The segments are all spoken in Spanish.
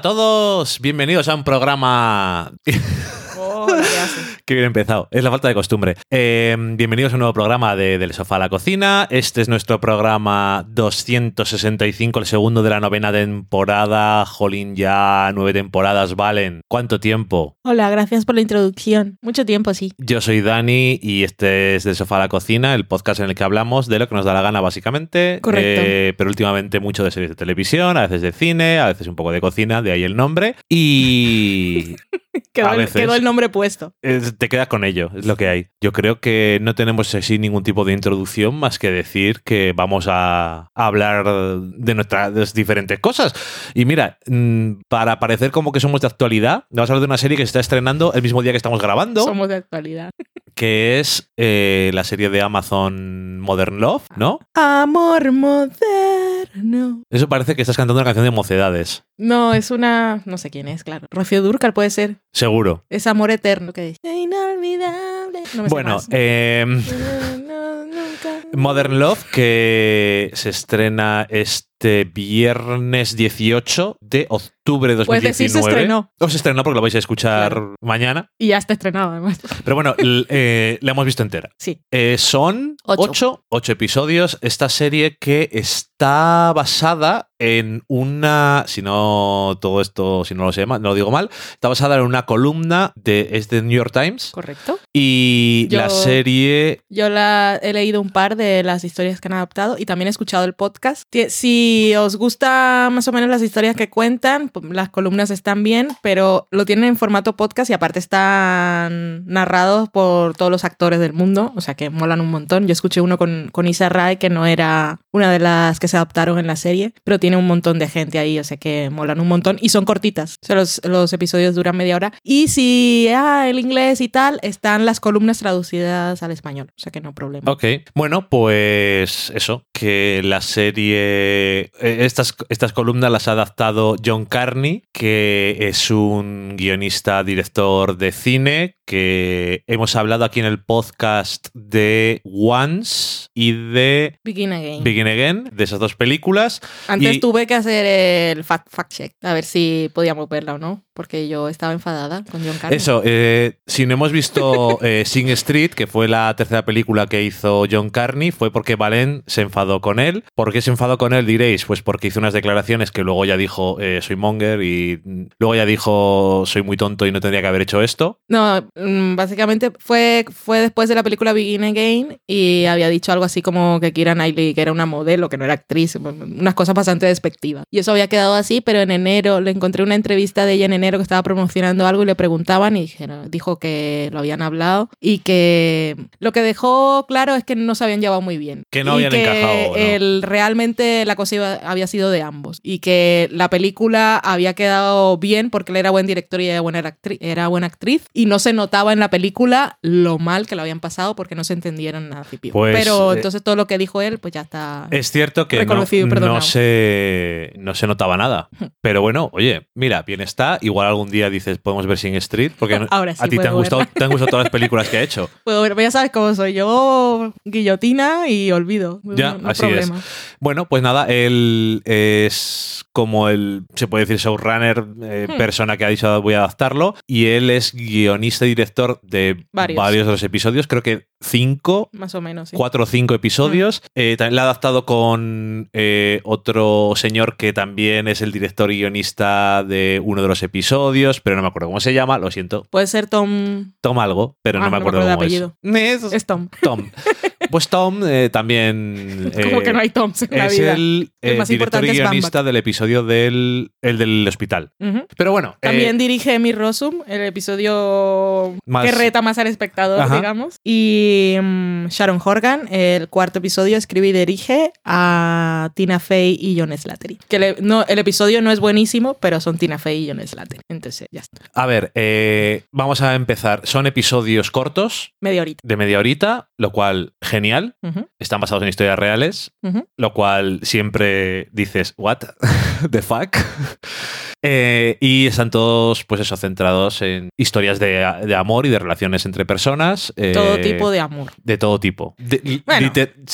Hola a todos, bienvenidos a un programa... ¿qué bien empezado, es la falta de costumbre. Eh, bienvenidos a un nuevo programa de Del Sofá a la Cocina. Este es nuestro programa 265, el segundo de la novena temporada. Jolín, ya nueve temporadas valen. ¿Cuánto tiempo? Hola, gracias por la introducción. Mucho tiempo, sí. Yo soy Dani y este es Del Sofá a la Cocina, el podcast en el que hablamos de lo que nos da la gana, básicamente. Correcto. Eh, pero últimamente mucho de series de televisión, a veces de cine, a veces un poco de cocina, de ahí el nombre. Y Quedó, A el, veces. quedó el nombre puesto. Es- te quedas con ello, es lo que hay. Yo creo que no tenemos así ningún tipo de introducción más que decir que vamos a, hablar de nuestras diferentes cosas. Y mira, mm, para parecer como que somos de actualidad, vamos a hablar de una serie que se está estrenando el mismo día que estamos grabando, Somos de actualidad. que es eh, la serie de Amazon Modern Love, ¿no? Amor moderno. Eso parece que estás cantando una canción de mocedades. No, es una. No sé quién es, claro. Rocío Durcal puede ser. Seguro. Es amor eterno que dice. Inolvidable. No me sé Bueno, más. eh, No, no, nunca. Modern Love, que se estrena este viernes 18 de octubre de 2019. Puedes decir, se estrenó. O se estrenó porque lo vais a escuchar Claro. mañana. Y ya está estrenado, además. Pero bueno, eh, la hemos visto entera. Sí. Eh, son Ocho. ocho. ocho episodios. Esta serie que está basada en una. Si no todo esto, si no lo sé mal, no lo digo mal, está basada en una columna de. Es de New York Times. Correcto. Y Yo- la serie. Yo la, he leído un par de las historias que han adaptado y también he escuchado el podcast. Si os gusta más o menos las historias que cuentan, pues, las columnas están bien, pero lo tienen en formato podcast y aparte están narrados por todos los actores del mundo, o sea que molan un montón. Yo escuché uno con, con Isa Rae, que no era una de las que se adaptaron en la serie, pero tiene un montón de gente ahí, o sea que molan un montón y son cortitas. O sea, los, los episodios duran media hora. Y si, ah, el inglés y tal, están las columnas traducidas al español, o sea que no problema. Ok, bueno, pues eso, que la serie, eh, estas, estas columnas las ha adaptado John Carney, que es un guionista, director de cine, que hemos hablado aquí en el podcast de Once y de Begin Again. Begin Again, de esas dos películas. Antes y- tuve que hacer el fact, fact check, a ver si podíamos verla o no, porque yo estaba enfadada con John Carney. Eso, eh, si no hemos visto eh, Sing Street, que fue la tercera película que hizo John Carney, fue porque Valen se enfadó con él. ¿Por qué se enfadó con él? Diréis, pues porque hizo unas declaraciones que luego ya dijo eh, soy monger y luego ya dijo soy muy tonto y no tendría que haber hecho esto. No, básicamente fue, fue después de la película Begin Again y había dicho algo así como que Kira Knightley, que era una modelo, que no era actriz, unas cosas bastante despectivas. Y eso había quedado así, pero en enero le encontré una entrevista de ella en enero que estaba promocionando algo y le preguntaban y dijeron- dijo que lo habían hablado y que lo que dejó claro es que no se habían llevado muy bien. Que no Y habían que encajado, ¿no? el- realmente la cosa iba- había sido de ambos y que la película había quedado bien porque él era buen director y ella buena actriz, era buena actriz y no se notaba en la película lo mal que lo habían pasado porque no se entendieron nada. Pues, Pero eh, entonces todo lo que dijo él pues ya está Es cierto que no, no se, no se notaba nada. Pero bueno, oye, mira, bien está. Igual algún día dices, podemos ver Sing Street, porque no- Ahora sí a ti te han, gustado, te han gustado todas las películas que ha hecho. Puedo ver, ya sabes cómo soy yo, guillotina y olvido. Ya, No- así es. Bueno, pues nada, él es como el, se puede decir, showrunner, eh, Hmm. persona que ha dicho voy a adaptarlo, y él es guionista y director de Varios. varios, de los episodios, creo que cinco, Más o menos, sí. cuatro o cinco episodios. Hmm. Eh, también la ha adaptado con eh, otro señor que también es el director y guionista de uno de los episodios, pero no me acuerdo cómo se llama, lo siento. Puede ser Tom... Tom algo, pero Ah, no me no me acuerdo cómo de. Es Es Tom. Tom. Pues Tom eh, también... Como eh, que no hay Toms en la es vida. el, El eh, más director y es guionista del episodio del, el del hospital. Ujú. Pero bueno, eh, También dirige Mi Rosum, el episodio Más- que reta más al espectador, Ajá. digamos. Y mm, Sharon Horgan, el cuarto episodio, escribe y dirige a Tina Fey y John Slattery. Que le- no, el episodio no es buenísimo, pero son Tina Fey y John Slattery. Entonces, ya está. a ver, eh, vamos a empezar. Son episodios cortos, Media horita. de media horita, lo cual genial. Están basados en historias reales, lo cual siempre dices, ¿what? ¿The fuck? Eh, y están todos, pues eso, centrados en historias de, de amor y de relaciones entre personas. eh, Todo tipo de amor. De todo tipo. De-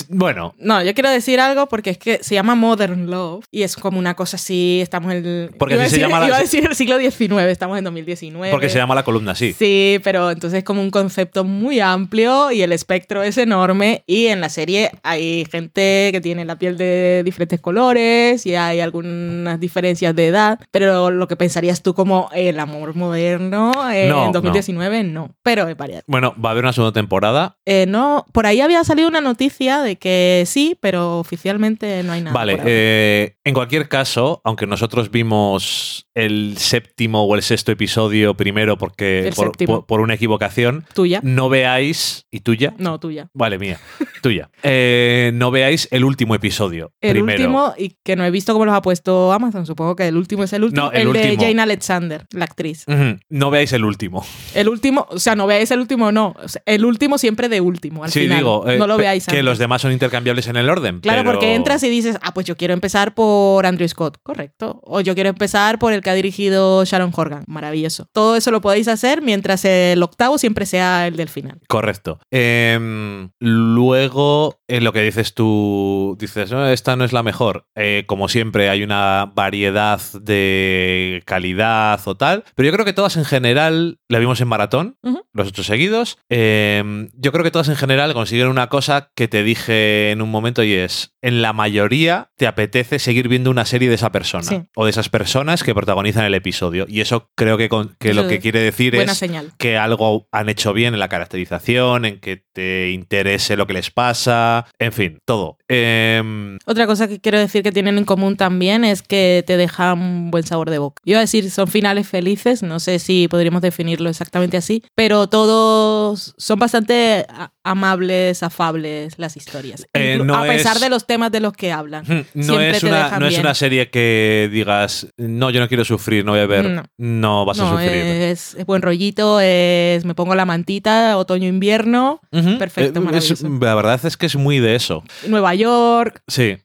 Bueno. No, yo quiero decir algo porque es que se llama Modern Love y es como una cosa así, estamos en el... Porque iba se llama la- Iba a decir el siglo XIX, estamos en 2019. porque se llama la columna así. Sí, pero entonces es como un concepto muy amplio y el espectro es enorme y en la serie hay gente que tiene la piel de diferentes colores y hay algunas diferencias de edad, pero lo que pensarías tú como el amor moderno eh, No, en 2019 no, pero es. Bueno, va a haber una segunda temporada. Eh, no, por ahí había salido una noticia de que sí, pero oficialmente no hay nada. vale, eh, en cualquier caso, aunque nosotros vimos el séptimo o el sexto episodio primero porque El por, séptimo. por- por una equivocación, ¿Tuya? no veáis, ¿y tuya? No, tuya. Vale, mía, tuya. Eh, no veáis el último episodio. El primero. último, y que no he visto cómo los ha puesto Amazon, supongo que el último es el último. No, el de último. Jane Alexander, la actriz. No veáis el último. El último, o sea, no veáis el último, no. O sea, el último siempre de último, al sí, final. digo, eh, no lo veáis que antes. los demás son intercambiables en el orden. Claro, pero- porque entras y dices, ah, pues yo quiero empezar por Andrew Scott, correcto. O yo quiero empezar por el que ha dirigido Sharon Horgan, maravilloso. Todo eso lo podéis hacer mientras el octavo siempre sea el del final. Correcto. Em, luego, en lo que dices tú, dices, "No, esta no es la mejor. Eh, como siempre, hay una variedad de calidad o tal, pero yo creo que todas en general, la vimos en maratón, los ocho seguidos, em, yo creo que todas en general consiguen una cosa que te dije en un momento y es, en la mayoría te apetece seguir viendo una serie de esa persona Sí. o de esas personas que protagonizan el episodio. Y eso creo que, con- que lo que quiere decir Buena es señal. que algo han hecho bien en la caracterización, en que te interese lo que les pasa, en fin, todo. Em, Otra cosa que quiero decir que tienen en común también es que te deja un buen sabor de boca. Iba a decir, son finales felices, no sé si podríamos definirlo exactamente así, pero todos son bastante amables, afables las historias. Eh, no a pesar es- de los temas de los que hablan. no, Siempre es te una, dejan no es una serie que digas, no, yo no quiero sufrir, no voy a ver. No. No, vas a sufrir. es, es buen rollito, es me pongo la mantita, otoño-invierno, perfecto, Eh, es- la verdad es que es muy de eso. Nueva York. Sí.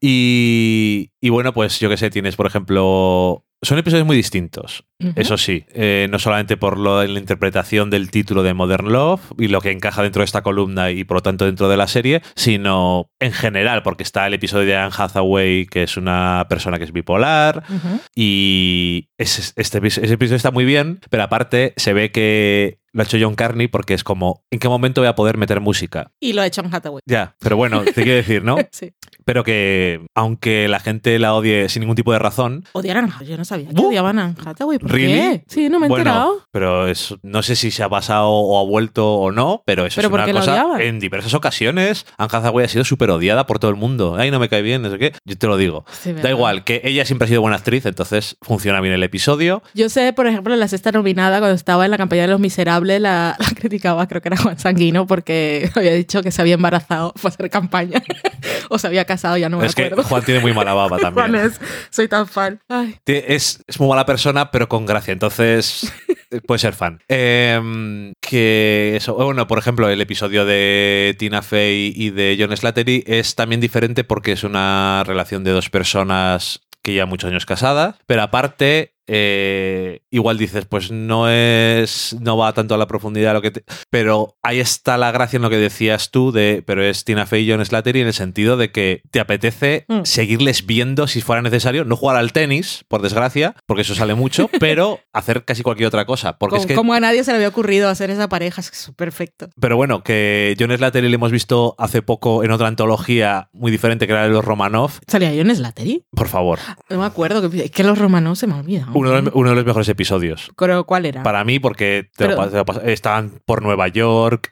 Y, y bueno, pues yo qué sé, tienes, por ejemplo. Son episodios muy distintos, eso sí. eh, no solamente por lo, la interpretación del título de Modern Love y lo que encaja dentro de esta columna y por lo tanto dentro de la serie, sino en general, porque está el episodio de Anne Hathaway, que es una persona que es bipolar, y ese, este, episodio- ese episodio está muy bien, pero aparte se ve que lo ha hecho John Carney porque es como, ¿en qué momento voy a poder meter música? Y lo ha hecho en Hathaway. Ya, pero bueno, te quiero decir, ¿no? Sí. Pero que aunque la gente la odie sin ningún tipo de razón, Odiaron a yo no sabía que ¿Uh? odiaban a Hathaway. ¿Por ¿Really? qué? Sí, no me he bueno, enterado. pero es, no sé si se ha pasado o ha vuelto o no, pero eso ¿Pero es una cosa. En diversas ocasiones, Anne Hathaway ha sido súper odiada por todo el mundo. Ay, no me cae bien, no sé qué. Yo te lo digo. Sí, Da igual, que ella siempre ha sido buena actriz, entonces funciona bien el episodio. Yo sé, por ejemplo, la sexta nominada cuando estaba en la campaña de Los Miserables, la, la criticaba, creo que era Juan Sanguino, porque había dicho que se había embarazado para hacer campaña. o se había casado, ya no me es que acuerdo. Juan tiene muy mala baba Juan también. es, soy tan fan. Ay. Es, es muy mala persona, pero con gracia. Entonces, eh, puede ser fan. Em, que eso, bueno, por ejemplo, el episodio de Tina Fey y de John Slattery es también diferente porque es una relación de dos personas que ya muchos años casadas, pero aparte eh, igual dices, pues no es, no va tanto a la profundidad lo que te- pero ahí está la gracia en lo que decías tú de, pero es Tina Fey y John Slattery en el sentido de que te apetece Mm. seguirles viendo si fuera necesario, no jugar al tenis, por desgracia, porque eso sale mucho, pero hacer casi cualquier otra cosa, porque Como, es que como a nadie se le había ocurrido hacer esa pareja, es que es perfecto. pero bueno, que John Slattery le hemos visto hace poco en otra antología muy diferente que era de los Romanov. ¿Salía John Slattery? Por favor, No me acuerdo, que, que los romanos se me han olvidado. Uno de, los, uno de los mejores episodios. ¿Cuál era? Para mí, porque te Pero- te lo están por Nueva York.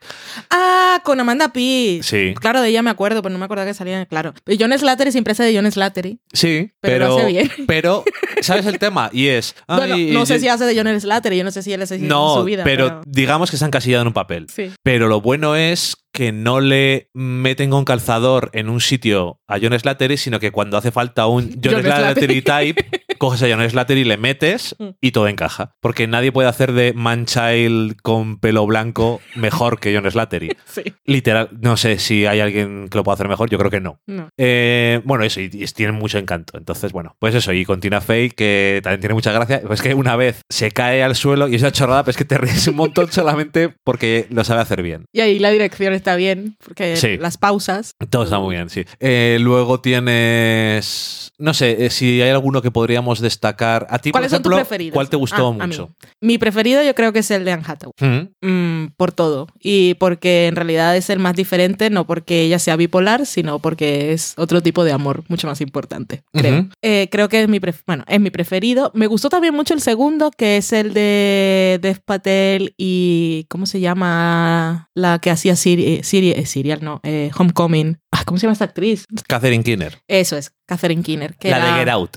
Ah, con Amanda Peet. Sí, Claro, de ella me acuerdo, pero no me acuerdo que salía. Claro. Pero John Slattery siempre hace de John Slattery. sí, Pero pero. lo hace bien. pero, ¿sabes el tema? Y es. Bueno, ay, no sé si hace de John Slattery, yo no sé si él es así en su vida. pero, digamos que se han casillado en un papel. Sí. Pero lo bueno es que no le meten con calzador en un sitio a John Slattery, sino que cuando hace falta un John, John Slattery type, coges a John Slattery, le metes Mm. y todo encaja. Porque nadie puede hacer de Man-Child con pelo blanco mejor que John Slattery. Sí. Literal, no sé si hay alguien que lo pueda hacer mejor, yo creo que no. No. Eh, bueno, eso, y, y tienen mucho encanto. Entonces, bueno, pues eso, y con Tina Fey, que también tiene mucha gracia. Pues que una vez se cae al suelo y es una chorrada, pero es que te ríes un montón solamente porque lo sabe hacer bien. Y ahí la dirección está bien, porque Sí. las pausas. Todo está muy bien, sí. Eh, luego tienes. No sé eh, si hay alguno que podríamos destacar. A ti, por ¿Cuáles son tus ejemplo, preferidos? ¿cuál te gustó Ah, mucho? Mi preferido yo creo que es el de Anne Hathaway. Mm, Mm, por todo. Y porque en realidad es el más diferente, no porque ella sea bipolar, sino porque es otro tipo de amor, mucho más importante, creo. Eh, creo que es mi, bueno, es mi preferido. Me gustó también mucho el segundo, que es el de Dev Patel y. ¿Cómo se llama? La que hacía Siri, Siri, eh, Serial, no, eh, Homecoming. Ah, ¿Cómo se llama esta actriz? Catherine Kinner. Eso es, Catherine Keener. Que La era- de Get Out.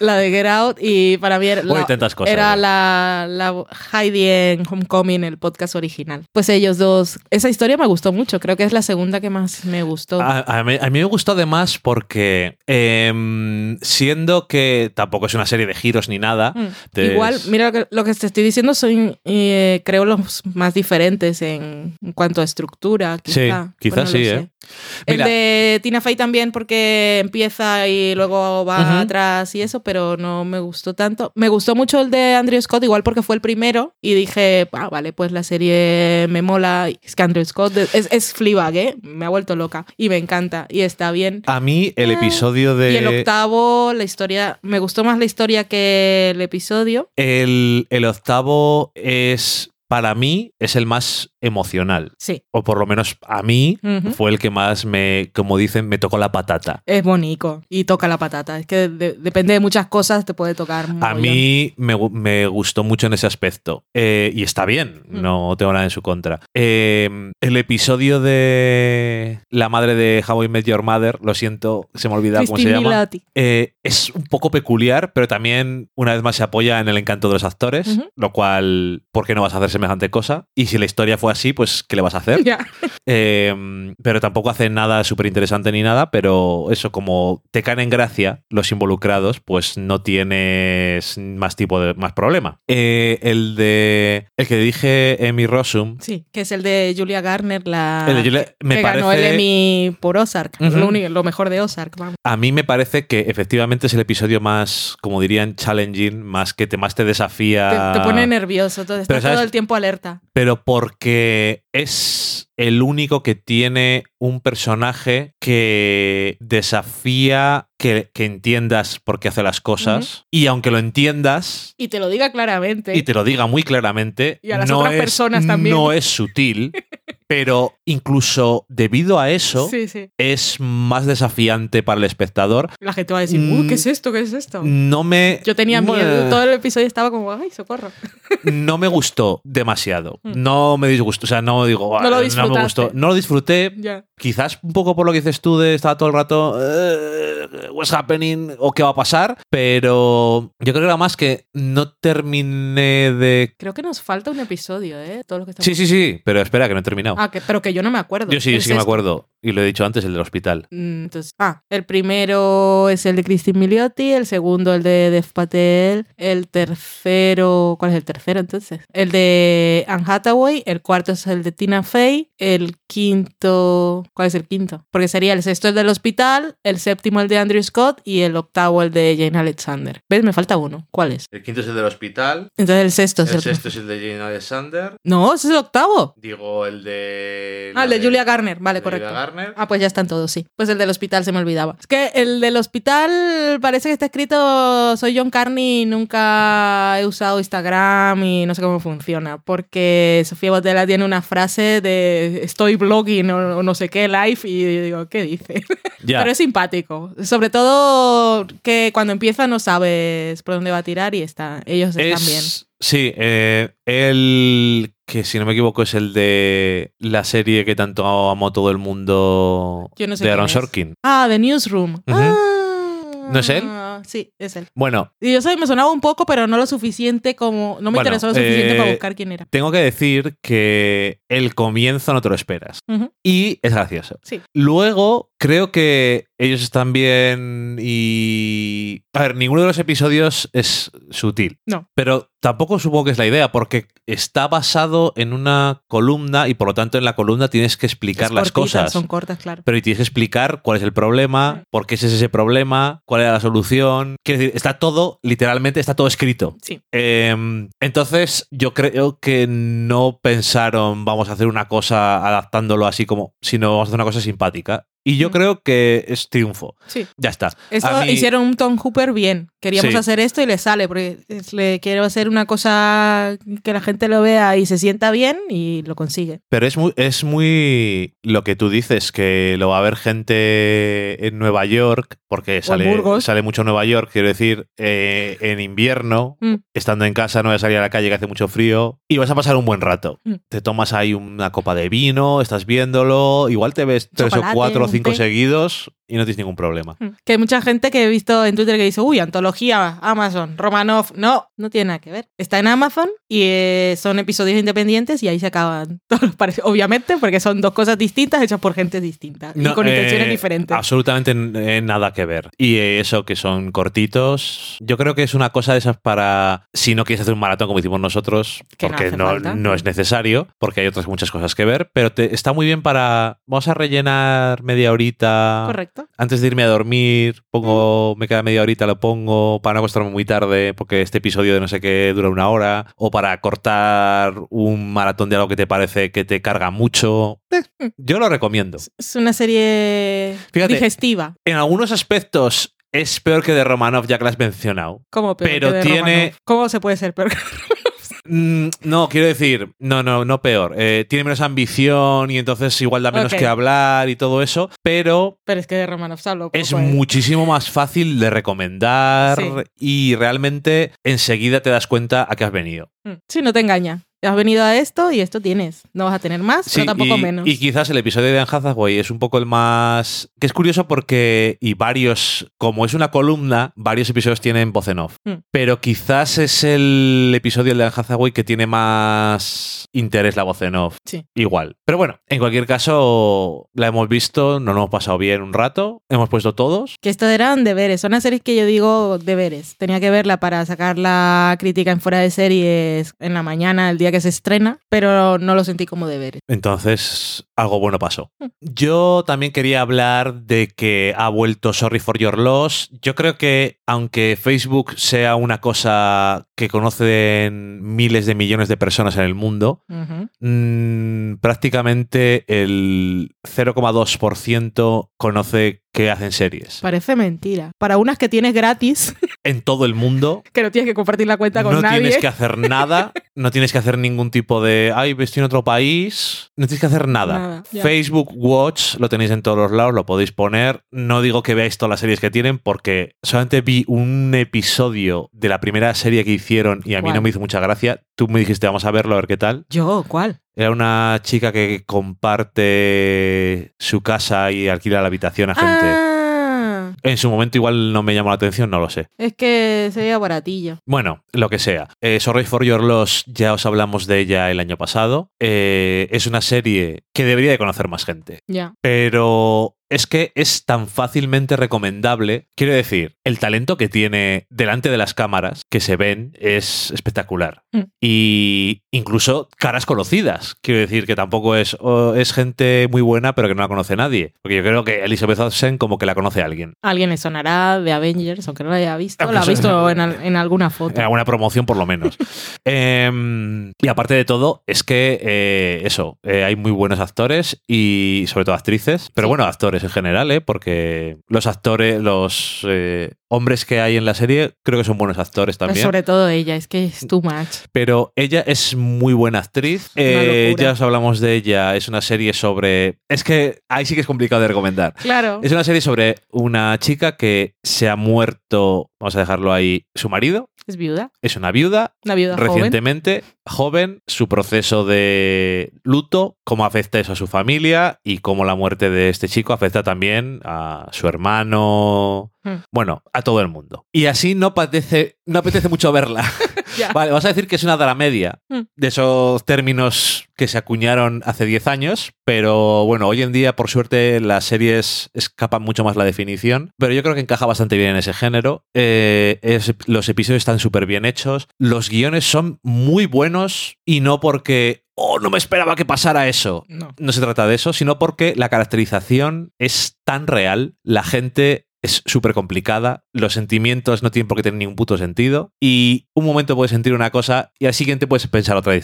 La de Get Out y para mí era, la- cosas, era ¿eh? la, la Heidi en Homecoming, el podcast original. Pues ellos dos, esa historia me gustó mucho, creo que es la segunda que más me gustó. A, a mí, a mí me gustó además porque, em, siendo que tampoco es una serie de giros ni nada, Mm. te- Igual, mira lo que, lo que te estoy diciendo, son eh, creo los más diferentes en, en cuanto a estructura. Quizá, Sí, quizás Bueno, no sí. ¿eh? El Mira. de Tina Fey también porque empieza y luego va Ujú. atrás y eso, pero no me gustó tanto. Me gustó mucho el de Andrew Scott, igual porque fue el primero y dije, ah, vale, pues la serie me mola. Es que Andrew Scott es, es Fleabag, ¿eh? Me ha vuelto loca y me encanta y está bien. A mí el Ah, episodio de... Y el octavo, la historia, me gustó más la historia que el episodio. El, el octavo es, para mí, es el más emocional. Sí, O por lo menos a mí fue el que más me, como dicen, me tocó la patata. es bonito y toca la patata. Es que de- depende de muchas cosas, te puede tocar. A mí me, me gustó mucho en ese aspecto. Eh, y está bien, Mm. no tengo nada en su contra. Eh, el episodio de la madre de How I Met Your Mother, lo siento, se me olvida cómo se llama. Eh, es un poco peculiar, pero también una vez más se apoya en el encanto de los actores, lo cual, ¿por qué no vas a hacer semejante cosa? Y si la historia fue así, pues ¿qué le vas a hacer? Eh, pero tampoco hace nada súper interesante ni nada, pero eso, como te caen en gracia los involucrados, pues no tienes más tipo de más problema. Eh, el de el que dije Emmy Rossum, Sí, que es el de Julia Garner, la El de Julia- me que ganó parece- el Emmy por Ozark, Ujú. lo, único- lo mejor de Ozark, vamos. a mí me parece que efectivamente es el episodio más, como dirían, challenging, más que te más te desafía. Te, te pone nervioso, todo, está Pero, ¿sabes? todo el tiempo alerta. pero porque es el único que tiene un personaje que desafía que, que entiendas por qué hace las cosas y aunque lo entiendas Y te lo diga claramente. y te lo diga muy claramente, Y a las no, otras es, personas también. no es sutil, pero incluso debido a eso Sí, sí. es más desafiante para el espectador. La gente va a decir. "Uh, ¿qué es esto? ¿Qué es esto? No me... Yo tenía miedo. Todo el episodio estaba como, ay, socorro. no me gustó demasiado. Mm. No me disgustó. O sea, no digo, No lo "Ah, me disfrutaste". gustó. No lo disfruté. Quizás un poco por lo que dices tú de estar todo el rato, eh, what's happening o qué va a pasar, pero yo creo que era más que no terminé de... Creo que nos falta un episodio, ¿eh? Todo lo que estamos... Sí, sí, sí, pero espera, que no he terminado. Ah, que- pero que yo no me acuerdo. yo sí, sí que me acuerdo, y lo he dicho antes, el del hospital. Mm, Entonces, ah, el primero es el de Christine Milioti, el segundo el de Dev Patel, el tercero, ¿cuál es el tercero entonces? El de Anne Hathaway, el cuarto es el de Tina Fey, el quinto, ¿cuál es el quinto? Porque sería el sexto el del hospital, el séptimo el de Andrew Scott y el octavo el de Jane Alexander. ¿Ves? Me falta uno. ¿Cuál es? El quinto es el del hospital, Entonces el sexto es el... es el de Jane Alexander, No, ese es el octavo. digo el de... Ah, el de Julia Garner, vale, correcto. Garner. Ah, pues ya están todos, sí. Pues el del hospital se me olvidaba. Es que el del hospital parece que está escrito soy John Carney y nunca he usado Instagram y no sé cómo funciona. Porque Sofía Botella tiene una frase de estoy blogging o, no sé qué live y digo, ¿qué dice? Pero es simpático. Sobre todo que cuando empieza no sabes por dónde va a tirar y está, ellos están Es- bien. Sí, eh, el que si no me equivoco es el de la serie que tanto amó todo el mundo Yo no sé de Aaron. Sorkin. Ah, The Newsroom. Ah, ¿No es él? Sí, es él. Bueno, Y yo sé, me sonaba un poco, pero no lo suficiente como. No me Bueno, interesó lo suficiente eh, para buscar quién era. tengo que decir que el comienzo no te lo esperas. Y es gracioso. Sí. Luego, creo que ellos están bien y. A ver, ninguno de los episodios es sutil. No. Pero tampoco supongo que es la idea, porque está basado en una columna y por lo tanto en la columna tienes que explicar Es las cortita, cosas. Son cortas, claro. Pero tienes que explicar cuál es el problema, por qué ese es ese problema, cuál es la solución. Quiero decir, está todo, literalmente, está todo escrito. Sí. Eh, entonces, yo creo que no pensaron vamos a hacer una cosa adaptándolo así como, sino vamos a hacer una cosa simpática. Y yo Mm. creo que es triunfo. Sí. Ya está. Eso A mí- hicieron un Tom Hooper bien. Queríamos Sí. hacer esto y le sale, porque es- le quiero hacer una cosa que la gente lo vea y se sienta bien y lo consigue. Pero es muy, es muy lo que tú dices, que lo va a ver gente en Nueva York, porque sale, sale mucho en Nueva York, quiero decir, eh, en invierno, Mm. estando en casa, no vas a salir a la calle que hace mucho frío, y vas a pasar un buen rato. Mm. Te tomas ahí una copa de vino, estás viéndolo, igual te ves tres Chocolate, o cuatro o un cinco seguidos y no tienes ningún problema. Mm. Que hay mucha gente que he visto en Twitter que dice, uy, antología, Amazon, Romanov. No, no tiene nada que ver. Está en Amazon y eh, son episodios independientes y ahí se acaban todos los parecidos. Obviamente, porque son dos cosas distintas hechas por gente distinta y No, con intenciones eh, diferentes. Absolutamente eh, nada que ver. Y eh, eso que son cortitos, yo creo que es una cosa de esas para, si no quieres hacer un maratón como hicimos nosotros, Que no porque no, falta. no es necesario, porque hay otras muchas cosas que ver, pero te, está muy bien para, vamos a rellenar media horita. Correcto. Antes de irme a dormir, pongo, me queda media horita, lo pongo para no acostarme muy tarde, porque este episodio de no sé qué dura una hora, o para cortar un maratón de algo que te parece que te carga mucho. Eh, yo lo recomiendo. Es una serie Fíjate. digestiva. En algunos aspectos es peor que de Romanov, ya que lo has mencionado. Peor Pero que de tiene- Romanov. ¿Cómo se puede ser peor? que- Mm, no, quiero decir, no, no, no peor. Eh, tiene menos ambición y entonces igual da menos que hablar y todo eso, pero Pero es que de Romanov se habló es ¿eh? muchísimo más fácil de recomendar Sí. y realmente enseguida te das cuenta a qué has venido. Mm. Sí, no te engaña. Has venido a esto y esto tienes. No vas a tener más, Sí, pero tampoco y, menos. y quizás el episodio de Anne Hathaway es un poco el más... que es curioso porque, y varios, como es una columna, varios episodios tienen voz en off. Mm. Pero quizás es el episodio de Anne Hathaway que tiene más interés la voz en off. Sí. Igual. Pero bueno, en cualquier caso, la hemos visto, nos lo hemos pasado bien un rato, hemos puesto todos. Que esto eran deberes. Son las series que yo digo deberes. Tenía que verla para sacar la crítica en fuera de series en la mañana, el día que se estrena, pero no lo sentí como deberes. Entonces, algo bueno pasó. Mm. Yo también quería hablar de que ha vuelto Sorry for Your Loss. Yo creo que, aunque Facebook sea una cosa que conocen miles de millones de personas en el mundo, mm, prácticamente el 0,2% conoce que hacen series. Parece mentira. Para unas que tienes gratis, En todo el mundo. que no tienes que compartir la cuenta con no nadie. tienes que hacer nada, no tienes que hacer ningún tipo de, ay, estoy en otro país, no tienes que hacer nada. Nada. Facebook Watch lo tenéis en todos los lados, lo podéis poner. No digo que veáis todas las series que tienen porque solamente vi un episodio de la primera serie que hicieron y a mí no me hizo mucha gracia. Tú me dijiste, vamos a verlo, a ver qué tal. Yo, ¿cuál? Era una chica que comparte su casa y alquila la habitación a gente. Ah, En su momento igual no me llamó la atención, no lo sé. es que sería baratillo. Bueno, lo que sea. Eh, Sorry for Your Loss, ya os hablamos de ella el año pasado. Eh, es una serie que debería de conocer más gente. Ya. Pero es que es tan fácilmente recomendable. Quiero decir, el talento que tiene delante de las cámaras, que se ven, es espectacular. Mm. Y incluso caras conocidas. Quiero decir que tampoco es, oh, es gente muy buena, pero que no la conoce nadie. Porque yo creo que Elizabeth Olsen como que la conoce alguien. Alguien le sonará de Avengers, aunque no la haya visto. Aunque La ha visto en, al- en alguna foto. En alguna promoción, por lo menos. Em, y aparte de todo, es que eh, eso, eh, hay muy buenos actores y sobre todo actrices, pero Sí. bueno, actores en general, ¿eh? porque los actores, los eh, hombres que hay en la serie, creo que son buenos actores Pero también. sobre todo ella, es que es too much. Pero ella es muy buena actriz. Eh, ya os hablamos de ella. Es una serie sobre. Es que ahí sí que es complicado de recomendar. Claro. Es una serie sobre una chica que se ha muerto, vamos a dejarlo ahí, su marido. Es viuda. Es una viuda Una viuda recientemente, joven, su proceso de luto, cómo afecta eso a su familia y cómo la muerte de este chico afecta también a su hermano, Hmm. bueno, a todo el mundo. Y así no apetece, no apetece mucho verla. Vale, vas a decir que es una dramedia Hmm. de esos términos que se acuñaron hace 10 años, pero bueno, hoy en día, por suerte, las series escapan mucho más la definición, pero yo creo que encaja bastante bien en ese género. Eh, es- los episodios están súper bien hechos, los guiones son muy buenos y no porque, oh, no me esperaba que pasara eso. No. No se trata de eso, sino porque la caracterización es tan real, la gente es súper complicada, los sentimientos no tienen por qué tener ningún puto sentido y un momento puedes sentir una cosa y al siguiente puedes pensar otra,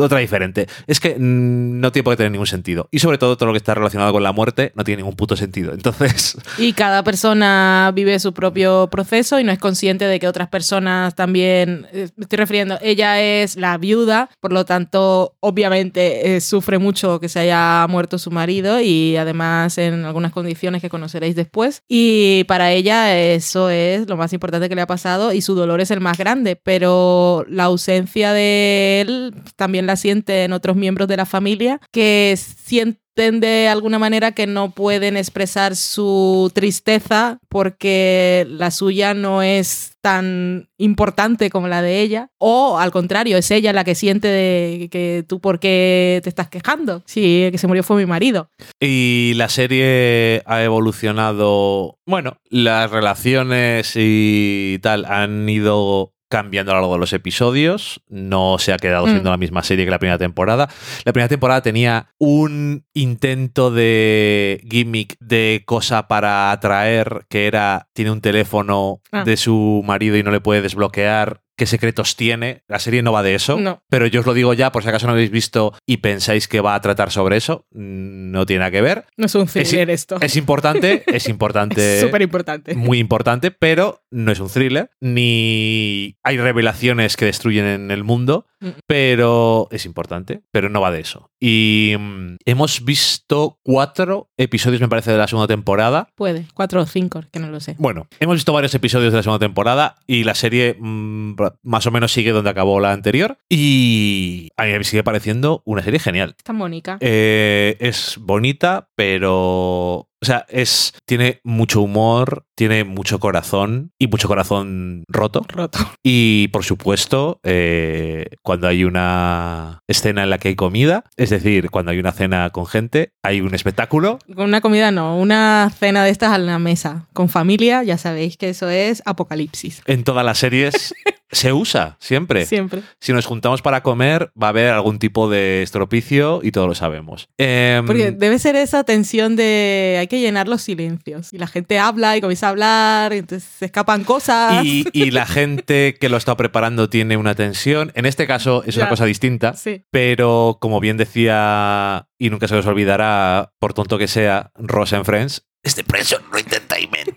otra diferente. Es que mm, no tiene por qué tener ningún sentido. Y sobre todo todo lo que está relacionado con la muerte no tiene ningún puto sentido. Entonces, Y cada persona vive su propio proceso y no es consciente de que otras personas también, eh, me estoy refiriendo, ella es la viuda, por lo tanto, obviamente eh, sufre mucho que se haya muerto su marido y además en algunas condiciones que conoceréis después. Y para ella eso es lo más importante que le ha pasado y su dolor es el más grande, pero la ausencia de él también la siente en otros miembros de la familia que sienten de alguna manera que no pueden expresar su tristeza porque la suya no es tan importante como la de ella o al contrario es ella la que siente de que tú por qué te estás quejando. Sí el que se murió fue mi marido. Y la serie ha evolucionado, bueno, las relaciones y tal han ido cambiando a lo largo de los episodios, no se ha quedado Mm. siendo la misma serie que la primera temporada. La primera temporada tenía un intento de gimmick de cosa para atraer, que era, tiene un teléfono Ah. de su marido y no le puede desbloquear. ¿Qué secretos tiene? La serie no va de eso. No. Pero yo os lo digo ya, por si acaso no habéis visto y pensáis que va a tratar sobre eso. No tiene nada que ver. no es un thriller esto Es importante, es importante. súper importante muy importante, pero no es un thriller, ni hay revelaciones que destruyen en el mundo, Mm. pero es importante, pero no va de eso. Y mm, hemos visto cuatro episodios, me parece, de la segunda temporada. puede cuatro o cinco que no lo sé Bueno, hemos visto varios episodios de la segunda temporada y la serie mm, más o menos sigue donde acabó la anterior. Y a mí me sigue pareciendo una serie genial. está Mónica Eh, es bonita, pero. O sea, es. Tiene mucho humor, tiene mucho corazón y mucho corazón roto. roto Y por supuesto, eh, cuando hay una escena en la que hay comida, es decir, cuando hay una cena con gente, hay un espectáculo. con una comida no una cena de estas a la mesa con familia ya sabéis que eso es apocalipsis En todas las series se usa siempre. siempre Si nos juntamos para comer, va a haber algún tipo de estropicio y todos lo sabemos. Em, Porque debe ser esa tensión de hay que llenar los silencios. Y la gente habla y comienza a hablar, y entonces se escapan cosas. Y, y la gente que lo está preparando tiene una tensión. En este caso es una cosa distinta, Sí. pero como bien decía, y nunca se os olvidará, por tonto que sea, Rosa en Friends, este pressure no entertainment.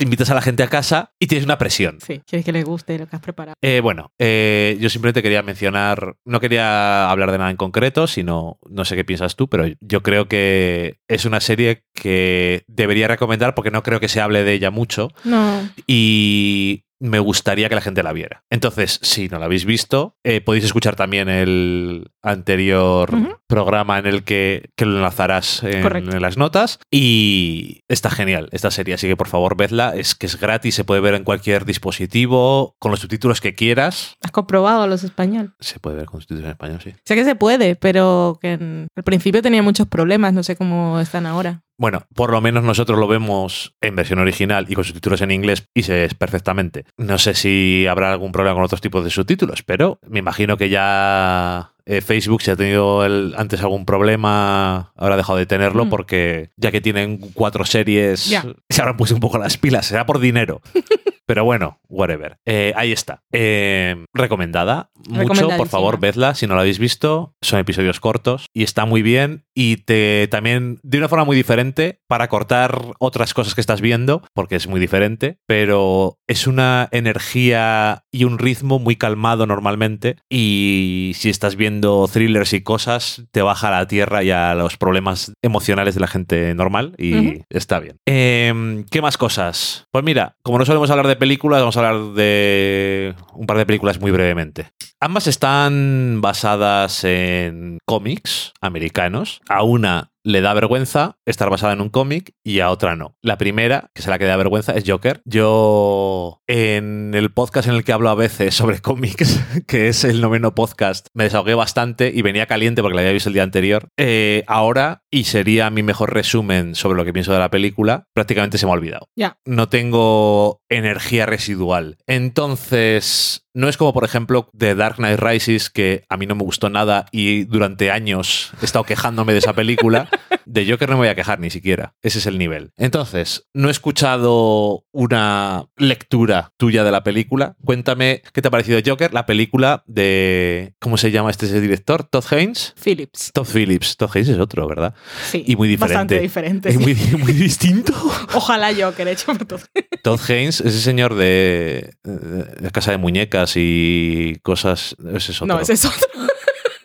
Te invitas a la gente a casa y tienes una presión. Sí, quieres que les guste lo que has preparado. Eh, bueno, eh, yo simplemente quería mencionar, no quería hablar de nada en concreto, sino, no sé qué piensas tú, pero yo creo que es una serie que debería recomendar porque no creo que se hable de ella mucho No. y me gustaría que la gente la viera. Entonces, si no la habéis visto, eh, podéis escuchar también el anterior programa en el que, que lo enlazarás en, las notas. Y está genial esta serie, así que por favor vedla. Es que es gratis, se puede ver en cualquier dispositivo, con los subtítulos que quieras. ¿Has comprobado los español? Se puede ver con subtítulos en español, sí. Sé que se puede, pero que en- al principio tenía muchos problemas, no sé cómo están ahora. Bueno, por lo menos nosotros lo vemos en versión original y con subtítulos en inglés y se es perfectamente. No sé si habrá algún problema con otros tipos de subtítulos, pero me imagino que ya eh, Facebook, si ha tenido el- antes algún problema, habrá dejado de tenerlo Mm. porque ya que tienen cuatro series, Ya. se habrán puesto un poco las pilas, será por dinero. Pero bueno, whatever. Eh, ahí está. Eh, recomendada. Mucho, por favor, vedla si no la habéis visto. Son episodios cortos y está muy bien. Y te también, de una forma muy diferente, para cortar otras cosas que estás viendo, porque es muy diferente, pero es una energía y un ritmo muy calmado normalmente. Y si estás viendo thrillers y cosas, te baja a la tierra y a los problemas emocionales de la gente normal y está bien. Em, ¿Qué más cosas? Pues mira, como no solemos hablar de películas, vamos a hablar de un par de películas muy brevemente. Ambas están basadas en cómics americanos. A una le da vergüenza estar basada en un cómic y a otra no. La primera, que es la que da vergüenza, es Joker. Yo, en el podcast en el que hablo a veces sobre cómics, que es el noveno podcast, me desahogué bastante y venía caliente porque la había visto el día anterior. Eh, ahora, y sería mi mejor resumen sobre lo que pienso de la película, prácticamente se me ha olvidado. Ya. No tengo energía residual. Entonces, no es como, por ejemplo, The Dark Knight Rises, que a mí no me gustó nada y durante años he estado quejándome de esa película. De Joker no me voy a quejar ni siquiera. Ese es el nivel. Entonces, no he escuchado una lectura tuya de la película. Cuéntame qué te ha parecido Joker, la película de. ¿Cómo se llama este director? ¿Todd Haynes? Phillips. Todd Phillips. Todd Haynes es otro, ¿verdad? Sí. Y muy diferente. Bastante diferente. Es muy, muy distinto. Ojalá yo que hecho por todo. Todd Haynes, ese señor de, de Casa de Muñecas y cosas. Ese es otro. No, ese es otro.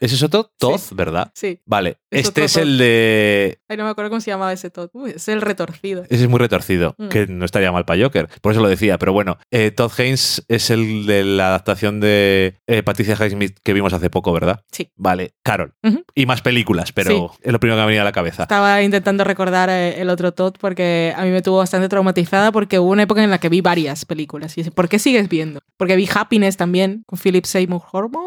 ¿Ese es otro? Todd, ¿verdad? Sí. Vale. Es este es Todd. el de. Ay, no me acuerdo cómo se llamaba ese Todd. Uy, es el retorcido. Ese es muy retorcido, Mm. que no estaría mal para Joker. Por eso lo decía. Pero bueno, eh, Todd Haynes es el de la adaptación de eh, Patricia Highsmith que vimos hace poco, ¿verdad? Sí. Vale, Carol. Y más películas, pero es lo primero que me ha venido a la cabeza. Estaba intentando recordar eh, el otro Todd porque a mí me tuvo bastante traumatizada porque hubo una época en la que vi varias películas. Y dice, ¿por qué sigues viendo? Porque vi Happiness también con Philip Seymour Hoffman.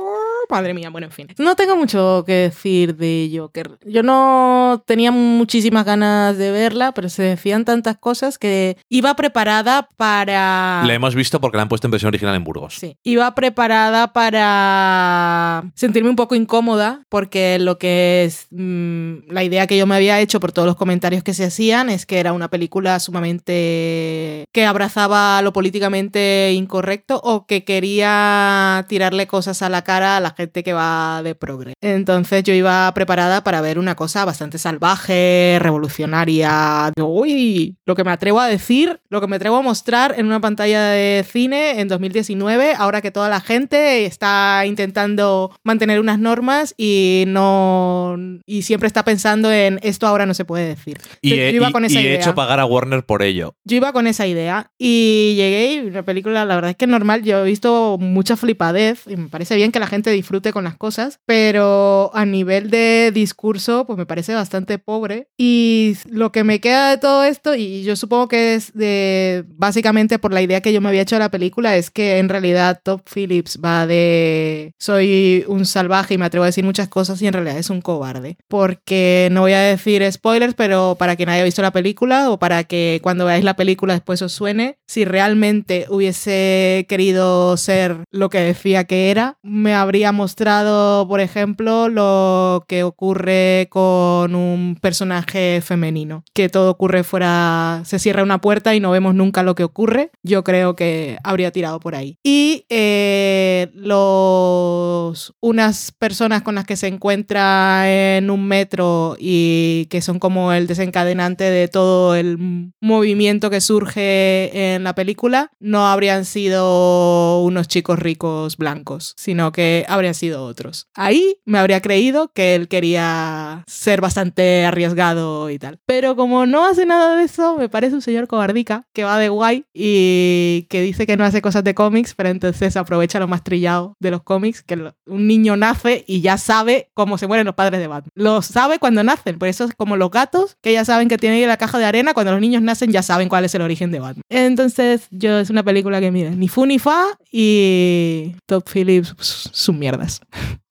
Madre mía, bueno, en fin. No tengo mucho que decir de Joker. Yo no tenía muchísimas ganas de verla, pero se decían tantas cosas que iba preparada para... La hemos visto porque la han puesto en versión original en Burgos. Sí. Iba preparada para sentirme un poco incómoda porque lo que es mm, la idea que yo me había hecho por todos los comentarios que se hacían es que era una película sumamente que abrazaba lo políticamente incorrecto o que quería tirarle cosas a la cara a la gente que va de progre. Entonces yo iba preparada para ver una cosa bastante salvaje, revolucionaria. Uy, lo que me atrevo a decir, lo que me atrevo a mostrar en una pantalla de cine en 2019, ahora que toda la gente está intentando mantener unas normas y no y siempre está pensando en esto ahora no se puede decir. Y, Yo he, iba y- con esa y he idea. hecho pagar a Warner por ello. Yo iba con esa idea y llegué y la película, la verdad es que es normal, yo he visto mucha flipadez y me parece bien que la gente disfrute con las cosas, pero a nivel de discurso, pues me parece bastante pobre. Y lo que me queda de todo esto, y yo supongo que es de básicamente por la idea que yo me había hecho de la película, es que en realidad Top Phillips va de soy un salvaje y me atrevo a decir muchas cosas y en realidad es un cobarde. Porque no voy a decir spoilers, pero para quien haya visto la película o para que cuando veáis la película después os suene, si realmente hubiese querido ser lo que decía que era, me habría mostrado, por ejemplo, lo que ocurre con un personaje femenino, que todo ocurre fuera, se cierra una puerta y no vemos nunca lo que ocurre. Yo creo que habría tirado por ahí. Y eh, los unas personas con las que se encuentra en un metro y que son como el desencadenante de todo el movimiento que surge en la película, no habrían sido unos chicos ricos blancos, sino que habrían sido otros. Ahí me habría creído que él quería ser bastante arriesgado y tal. Pero como no hace nada de eso, me parece un señor cobardica que va de guay y que dice que no hace cosas de cómics, pero entonces aprovecha lo más trillado de los cómics, que un niño nace y ya sabe cómo se mueren los padres de Batman. Lo sabe cuando nacen, por eso es como los gatos, que ya saben que tienen la caja de arena, cuando los niños nacen ya saben cuál es el origen de Batman. Entonces, yo es una película que, mira, ni fu ni fa y Top Phillips, pues, sus mierdas.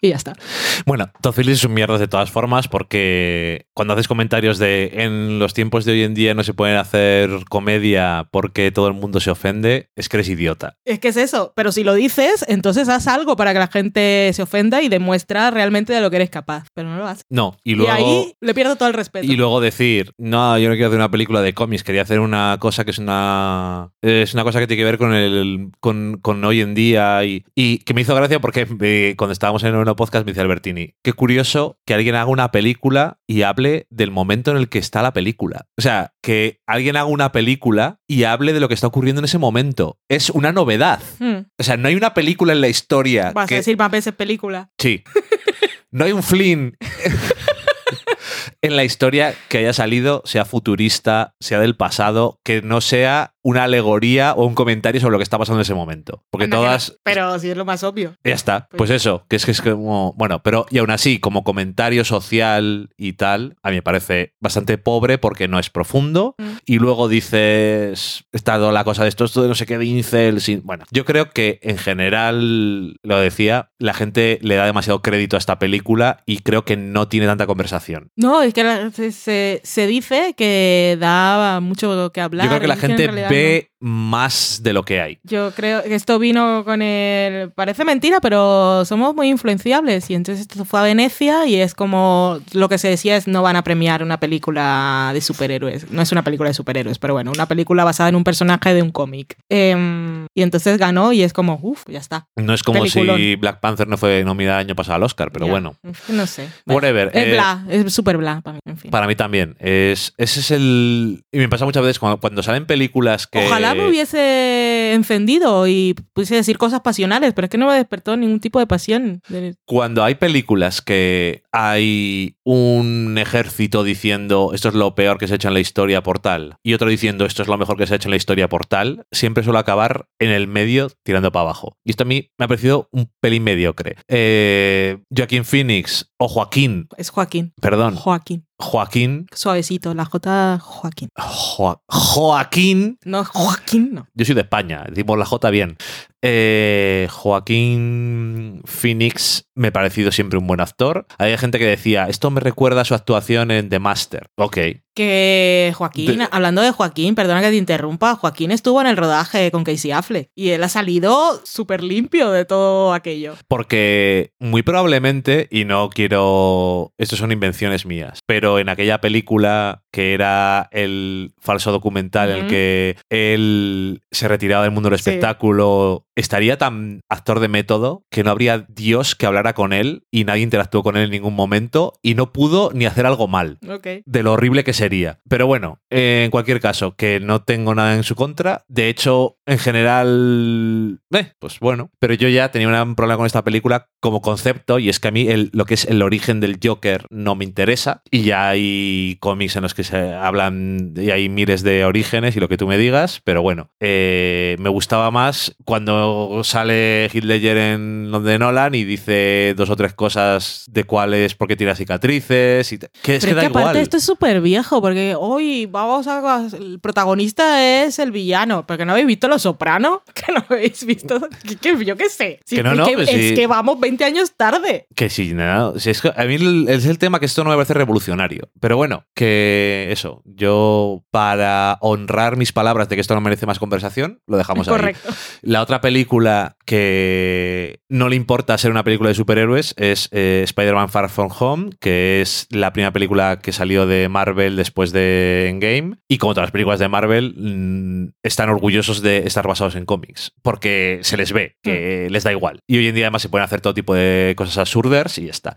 Y ya está. Bueno, Todd Phillips es un mierda de todas formas porque cuando haces comentarios de en los tiempos de hoy en día no se pueden hacer comedia porque todo el mundo se ofende, es que eres idiota. Es que es eso, pero si lo dices, entonces haz algo para que la gente se ofenda y demuestra realmente de lo que eres capaz, pero no lo haces. No, y Y, luego... ahí le pierdo todo el respeto. Y luego decir, no, yo no quiero hacer una película de cómics, quería hacer una cosa que es una es una cosa que tiene que ver con el con, con hoy en día y, y que me hizo gracia porque eh, cuando estábamos en un podcast me dice Albertini, qué curioso que alguien haga una película y hable del momento en el que está la película. O sea, que alguien haga una película y hable de lo que está ocurriendo en ese momento. Es una novedad. Hmm. O sea, no hay una película en la historia Vas que... a decir más veces película. Sí. no hay un Flynn en la historia que haya salido, sea futurista, sea del pasado, que no sea una alegoría o un comentario sobre lo que está pasando en ese momento. Porque Anda que no, todas... Pero sí es lo más obvio. Ya está, pues eso, que es que es como, bueno, pero y aún así, como comentario social y tal, a mí me parece bastante pobre porque no es profundo. Mm. Y luego dices, está toda la cosa de esto, esto de no sé qué de incel, sin- Bueno, yo creo que en general, lo decía, la gente le da demasiado crédito a esta película y creo que no tiene tanta conversación. No, es que la- se, se- dice que da mucho que hablar. yo creo que la gente realidad ve más de lo que hay. Yo creo que esto vino con el... Parece mentira, pero somos muy influenciables. Y entonces esto fue a Venecia y es como... Lo que se decía es no van a premiar una película de superhéroes. No es una película de superhéroes, pero bueno, una película basada en un personaje de un cómic. Em, y entonces ganó y es como, uff, ya está. No es como si. Black Panther no fue nominada el año pasado al Oscar, pero Ya. bueno. No sé. Whatever. es eh, bla, es súper bla para mí. En fin. Para mí también. Es, ese es el. Y me pasa muchas veces cuando, cuando salen películas que. Ojalá me hubiese encendido y pudiese decir cosas pasionales, pero es que no me despertó ningún tipo de pasión. Cuando hay películas que hay un ejército diciendo esto es lo peor que se ha hecho en la historia por tal, y otro diciendo esto es lo mejor que se ha hecho en la historia por tal, siempre suele acabar en el medio tirando para abajo. Y esto a mí me ha parecido un pelín mediocre. Eh, Joaquín Phoenix o Joaquín, Es Joaquín. perdón, Joaquín. Joaquín. Suavecito, la J Joaquín. Joa- Joaquín No, Joaquín no. Yo soy de España, decimos la J bien. Eh, Joaquín Phoenix me ha parecido siempre un buen actor. Había gente que decía, esto me recuerda a su actuación en The Master. Ok. Que Joaquín, De- hablando de Joaquín, perdona que te interrumpa, Joaquín estuvo en el rodaje con Casey Affleck y él ha salido súper limpio de todo aquello. Porque muy probablemente, y no quiero... Esto son invenciones mías, pero en aquella película que era el falso documental en el que él se retiraba del mundo del Sí. espectáculo, estaría tan actor de método que no habría Dios que hablara con él y nadie interactuó con él en ningún momento y no pudo ni hacer algo mal. Ok. de lo horrible que sería. Pero bueno, eh, en cualquier caso, que no tengo nada en su contra. De hecho, en general, eh, pues bueno. Pero yo ya tenía un problema con esta película como concepto y es que a mí el- lo que es el origen del Joker no me interesa. Y ya hay cómics en los que se hablan y hay miles de orígenes y lo que tú me digas. Pero bueno, eh, me gustaba más cuando sale Ledger en lo de Nolan y dice dos o tres cosas de cuáles, por qué tiene cicatrices y que es Pero que es da que aparte igual. esto es súper viejo, porque hoy vamos a... El protagonista es el villano, porque no habéis visto Los Soprano, que no habéis visto... Que, que yo qué sé. Sí, Que no, no, que, pues es sí. que vamos 20 años tarde. Que sí, nada. si es a mí es el tema que esto no me parece revolucionario. Pero bueno, que eso. Yo, para honrar mis palabras de que esto no merece más conversación, lo dejamos ahí. La otra película que no le importa ser una película de superhéroes es eh, Spider-Man Far From Home, que es la primera película que salió de Marvel después de Endgame. Y como todas las películas de Marvel, mm, están orgullosos de estar basados en cómics, porque se les ve que les da igual. Y hoy en día además se pueden hacer todo tipo de cosas absurdas y ya está.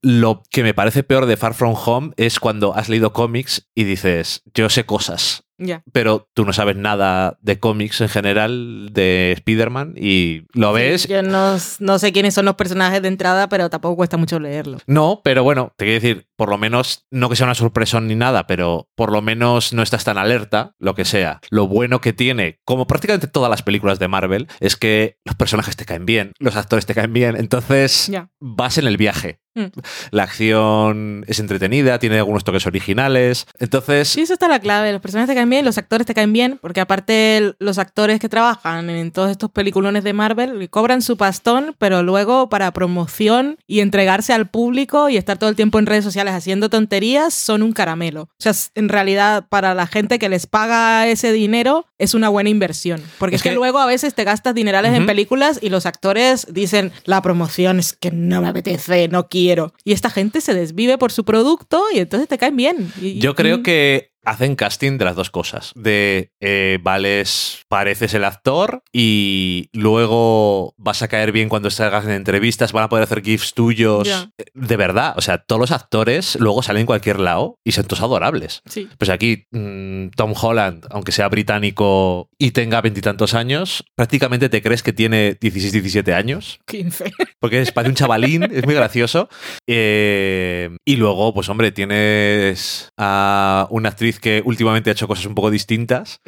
Lo que me parece peor de Far From Home es cuando has leído cómics y dices, yo sé cosas Pero tú no sabes nada de cómics en general de Spider-Man y lo ves. Yo no, no sé quiénes son los personajes de entrada, pero tampoco cuesta mucho leerlo. No, pero bueno, te quiero decir, por lo menos, no que sea una sorpresa ni nada, pero por lo menos no estás tan alerta, lo que sea. Lo bueno que tiene, como prácticamente todas las películas de Marvel, es que los personajes te caen bien, los actores te caen bien, entonces vas en el viaje. Mm. La acción es entretenida, tiene algunos toques originales, entonces... Sí, eso está la clave. Los personajes te caen bien, los actores te caen bien, porque aparte los actores que trabajan en todos estos peliculones de Marvel cobran su pastón, pero luego para promoción y entregarse al público y estar todo el tiempo en redes sociales haciendo tonterías son un caramelo. O sea, en realidad para la gente que les paga ese dinero es una buena inversión, porque Es es, que, que- luego a veces te gastas dinerales en películas y los actores dicen la promoción es que no me apetece, no quiero. Y esta gente se desvive por su producto y entonces te caen bien. Y- Yo creo mm, que hacen casting de las dos cosas. De eh, vales, pareces el actor y luego vas a caer bien cuando salgas en entrevistas, van a poder hacer gifs tuyos. Ya. De verdad, o sea, todos los actores luego salen en cualquier lado y son todos adorables. Sí. Pues aquí, mm, Tom Holland, aunque sea británico y tenga veintitantos años, prácticamente te crees que tiene 16, 17 años. 15. Porque es parece un chavalín, es muy gracioso. Eh, y luego, pues hombre, tienes a una actriz que últimamente ha hecho cosas un poco distintas,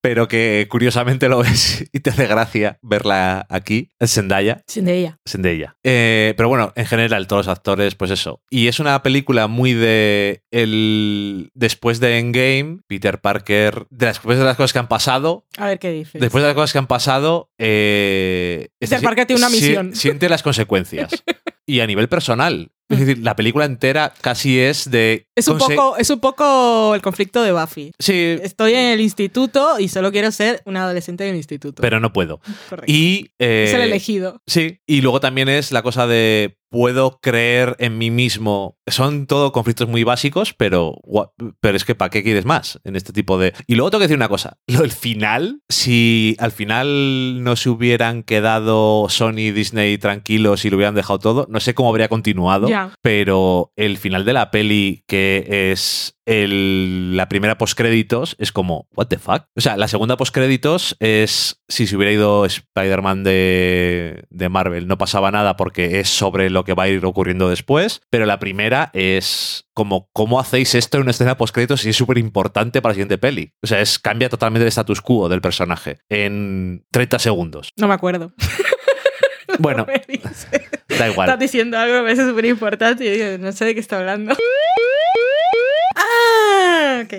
pero que curiosamente lo ves y te hace gracia verla aquí, Zendaya. Ella. Zendaya. Eh, pero bueno, en general, todos los actores, pues eso. Y es una película muy de el después de Endgame, Peter Parker, de las- después de las cosas que han pasado, A ver qué dices. después de las cosas que han pasado, eh, Peter si- Parker tiene una si- misión. siente las consecuencias. y a nivel personal. Es decir, la película entera casi es de... es, un poco, es un poco el conflicto de Buffy. Sí, Estoy en el instituto y solo quiero ser una adolescente del instituto. pero no puedo. Correcto. Y... eh, es el elegido. Sí, y luego también es la cosa de puedo creer en mí mismo. Son todo conflictos muy básicos, pero, pero es que ¿para qué quieres más en este tipo de... Y luego tengo que decir una cosa, lo del final, si al final no se hubieran quedado Sony y Disney tranquilos y lo hubieran dejado todo, no sé cómo habría continuado, pero el final de la peli, que es el- la primera postcréditos, es como, ¿what the fuck? O sea, la segunda postcréditos es si se hubiera ido Spider-Man de, de Marvel, no pasaba nada porque es sobre lo que va a ir ocurriendo después, pero la primera es como, ¿cómo hacéis esto en una escena postcréditos si es súper importante para la siguiente peli? O sea, es cambia totalmente el status quo del personaje en 30 segundos. No me acuerdo. Bueno, Me da igual. Estás diciendo algo que me parece súper importante y digo, no sé de qué está hablando. Ah, ok.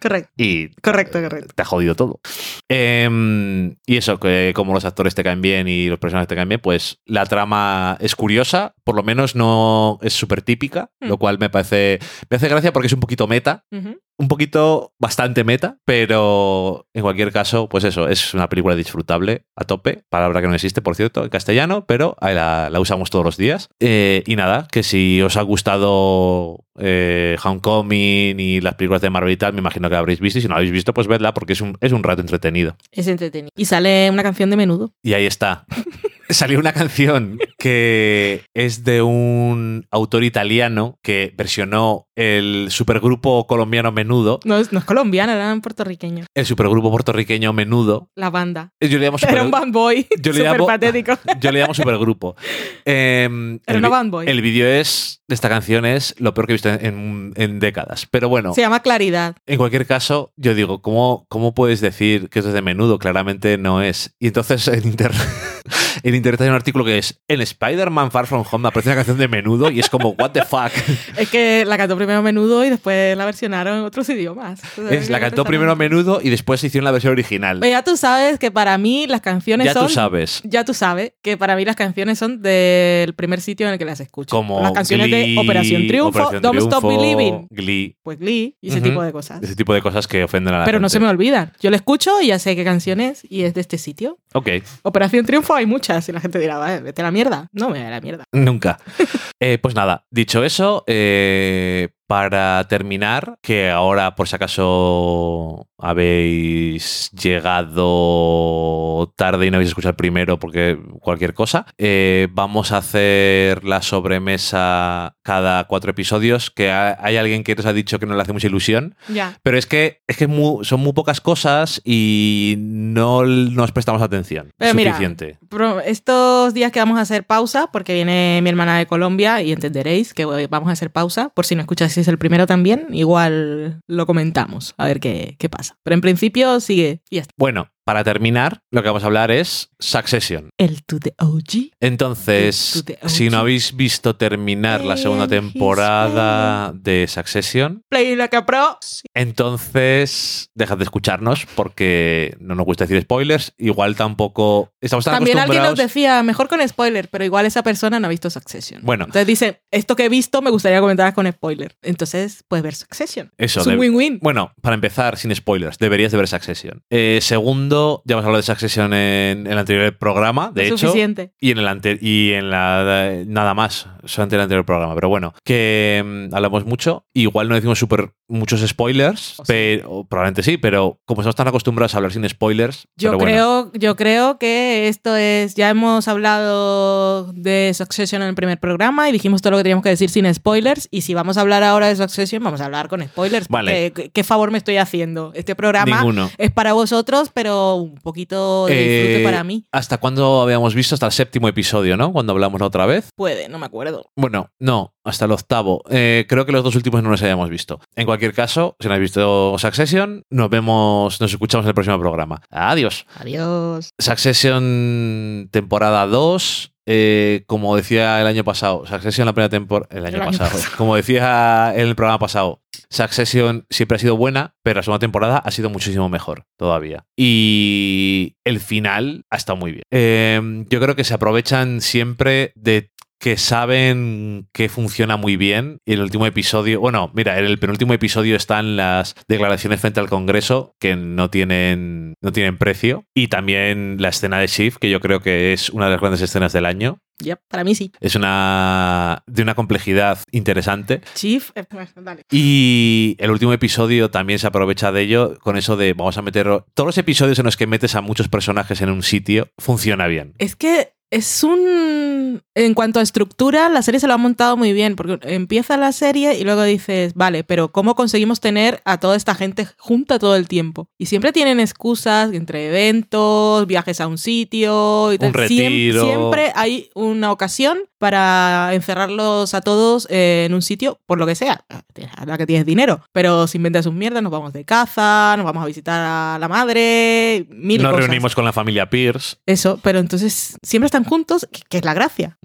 Correcto, Y correcto, correcto. te ha jodido todo. Em, y eso, que como los actores te caen bien y los personajes te caen bien, pues la trama es curiosa, por lo menos no es súper típica, Mm. lo cual me parece, me hace gracia porque es un poquito meta, Ujú. Un poquito bastante meta, pero en cualquier caso, pues eso, es una película disfrutable a tope, palabra que no existe, por cierto, en castellano, pero la, la usamos todos los días. Eh, y nada, que si os ha gustado eh, Homecoming y las películas de Marvel y tal, me imagino que la habréis visto, y si no la habéis visto, pues vedla, porque es un, es un rato entretenido. Es entretenido. Y sale una canción de menudo. Y ahí está. Salió una canción que es de un autor italiano que versionó el supergrupo colombiano Menudo, No es, no es colombiana, era puertorriqueño. el supergrupo puertorriqueño Menudo. La banda. Yo le llamo super- Era un band boy. Yo le llamo- patético. yo le llamo supergrupo. Em, Era una band boy. el vídeo es de esta canción es lo peor que he visto en, en décadas. Pero bueno, Se llama Claridad. en cualquier caso, yo digo, ¿cómo, ¿cómo puedes decir que esto es de menudo? Claramente no es. Y entonces en internet, en internet hay un artículo que es En Spider-Man Far From Home aparece una canción de menudo y es como, ¿What the fuck? Es que la cantó primero menudo y después la versionaron en otros idiomas. Es, la cantó primero menudo y después hicieron la versión original. Pues ya tú sabes que para mí las canciones Ya son. tú sabes. Ya tú sabes que para mí las canciones son del primer sitio en el que las escucho. Como las canciones Glee, de Operación Triunfo, Operación Don't Stop Triunfo, Believing, Glee, pues Glee y ese Ujú. tipo de cosas. ese tipo de cosas que ofenden a la Pero no gente. se me olvidan. Yo lo escucho y ya sé qué canción es y es de este sitio. Ok, Operación Triunfo hay muchas y la gente dirá, "Vale, vete a la mierda. No me voy a la mierda. nunca. Eh, pues nada, dicho eso, eh, para terminar, que ahora por si acaso habéis llegado tarde y no habéis escuchado el primero porque cualquier cosa, eh, vamos a hacer la sobremesa cada cuatro episodios, que ha- hay alguien que nos ha dicho que no le hace mucha ilusión, Ya. pero es que, es que mu- son muy pocas cosas y no nos prestamos atención. Pero mira, suficiente. Pero estos días que vamos a hacer pausa, porque viene mi hermana de Colombia y entenderéis que vamos a hacer pausa, por si no escucháis el primero también, igual lo comentamos, a ver qué, qué pasa. Pero en principio sigue y ya está. Bueno, para terminar, lo que vamos a hablar es Succession. El to the OG. Entonces, si no habéis visto terminar la segunda temporada de Succession, Play like a pro. entonces dejad de escucharnos porque no nos gusta decir spoilers. Igual tampoco estamos tan También alguien nos decía, mejor con spoiler, pero igual esa persona no ha visto Succession. Bueno. Entonces dice, esto que he visto me gustaría comentar con spoiler. Entonces puedes ver Succession. Eso, es un win-win. Bueno, para empezar, sin spoilers, deberías de ver Succession. Eh, segundo, ya hemos hablado de Succession en, en el anterior programa, de hecho. suficiente. Y en el ante- y en la nada más, solamente en el anterior programa. Pero bueno, que mm, hablamos mucho. Igual no decimos súper muchos spoilers, O sí. pero probablemente sí, pero como estamos tan acostumbrados a hablar sin spoilers, Yo pero bueno. creo, yo creo que esto es. Ya hemos hablado de Succession en el primer programa y dijimos todo lo que teníamos que decir sin spoilers. Y si vamos a hablar ahora de Succession, vamos a hablar con spoilers. Vale. ¿Qué, qué favor me estoy haciendo? Este programa ninguno. es para vosotros, pero un poquito de disfrute Eh, para mí. ¿Hasta cuándo habíamos visto? Hasta el séptimo episodio, ¿no? Cuando hablamos la otra vez. Puede, no me acuerdo. Bueno, no, hasta el octavo. Eh, creo que los dos últimos no los habíamos visto. En cualquier caso, si no habéis visto Succession, nos vemos, nos escuchamos en el próximo programa. Adiós. Adiós. Succession temporada 2. Eh, como decía el año pasado, Succession la primera temporada. El año El año pasado. pasado. Como decía en el programa pasado, Succession siempre ha sido buena, pero la segunda temporada ha sido muchísimo mejor todavía. Y el final ha estado muy bien. Eh, yo creo que se aprovechan siempre de que saben que funciona muy bien. Y el último episodio, bueno, mira, en el penúltimo episodio están las declaraciones frente al Congreso que no tienen, no tienen precio. Y también la escena de Shift, que yo creo que es una de las grandes escenas del año. Yep, para mí sí. Es una de una complejidad interesante. Chief, eh, dale. Y el último episodio también se aprovecha de ello con eso de vamos a meter todos los episodios en los que metes a muchos personajes en un sitio funciona bien. Es que es un... En cuanto a estructura, la serie se lo ha montado muy bien, porque empieza la serie y luego dices, vale, pero ¿cómo conseguimos tener a toda esta gente junta todo el tiempo? Y siempre tienen excusas entre eventos, viajes a un sitio y tal. Un Siem- retiro. siempre hay una ocasión para encerrarlos a todos en un sitio, por lo que sea, a la que tienes dinero. Pero si inventas sus mierdas, nos vamos de caza, nos vamos a visitar a la madre, mil Nos cosas. reunimos con la familia Pierce. Eso, pero entonces siempre están juntos, que, es la gracia.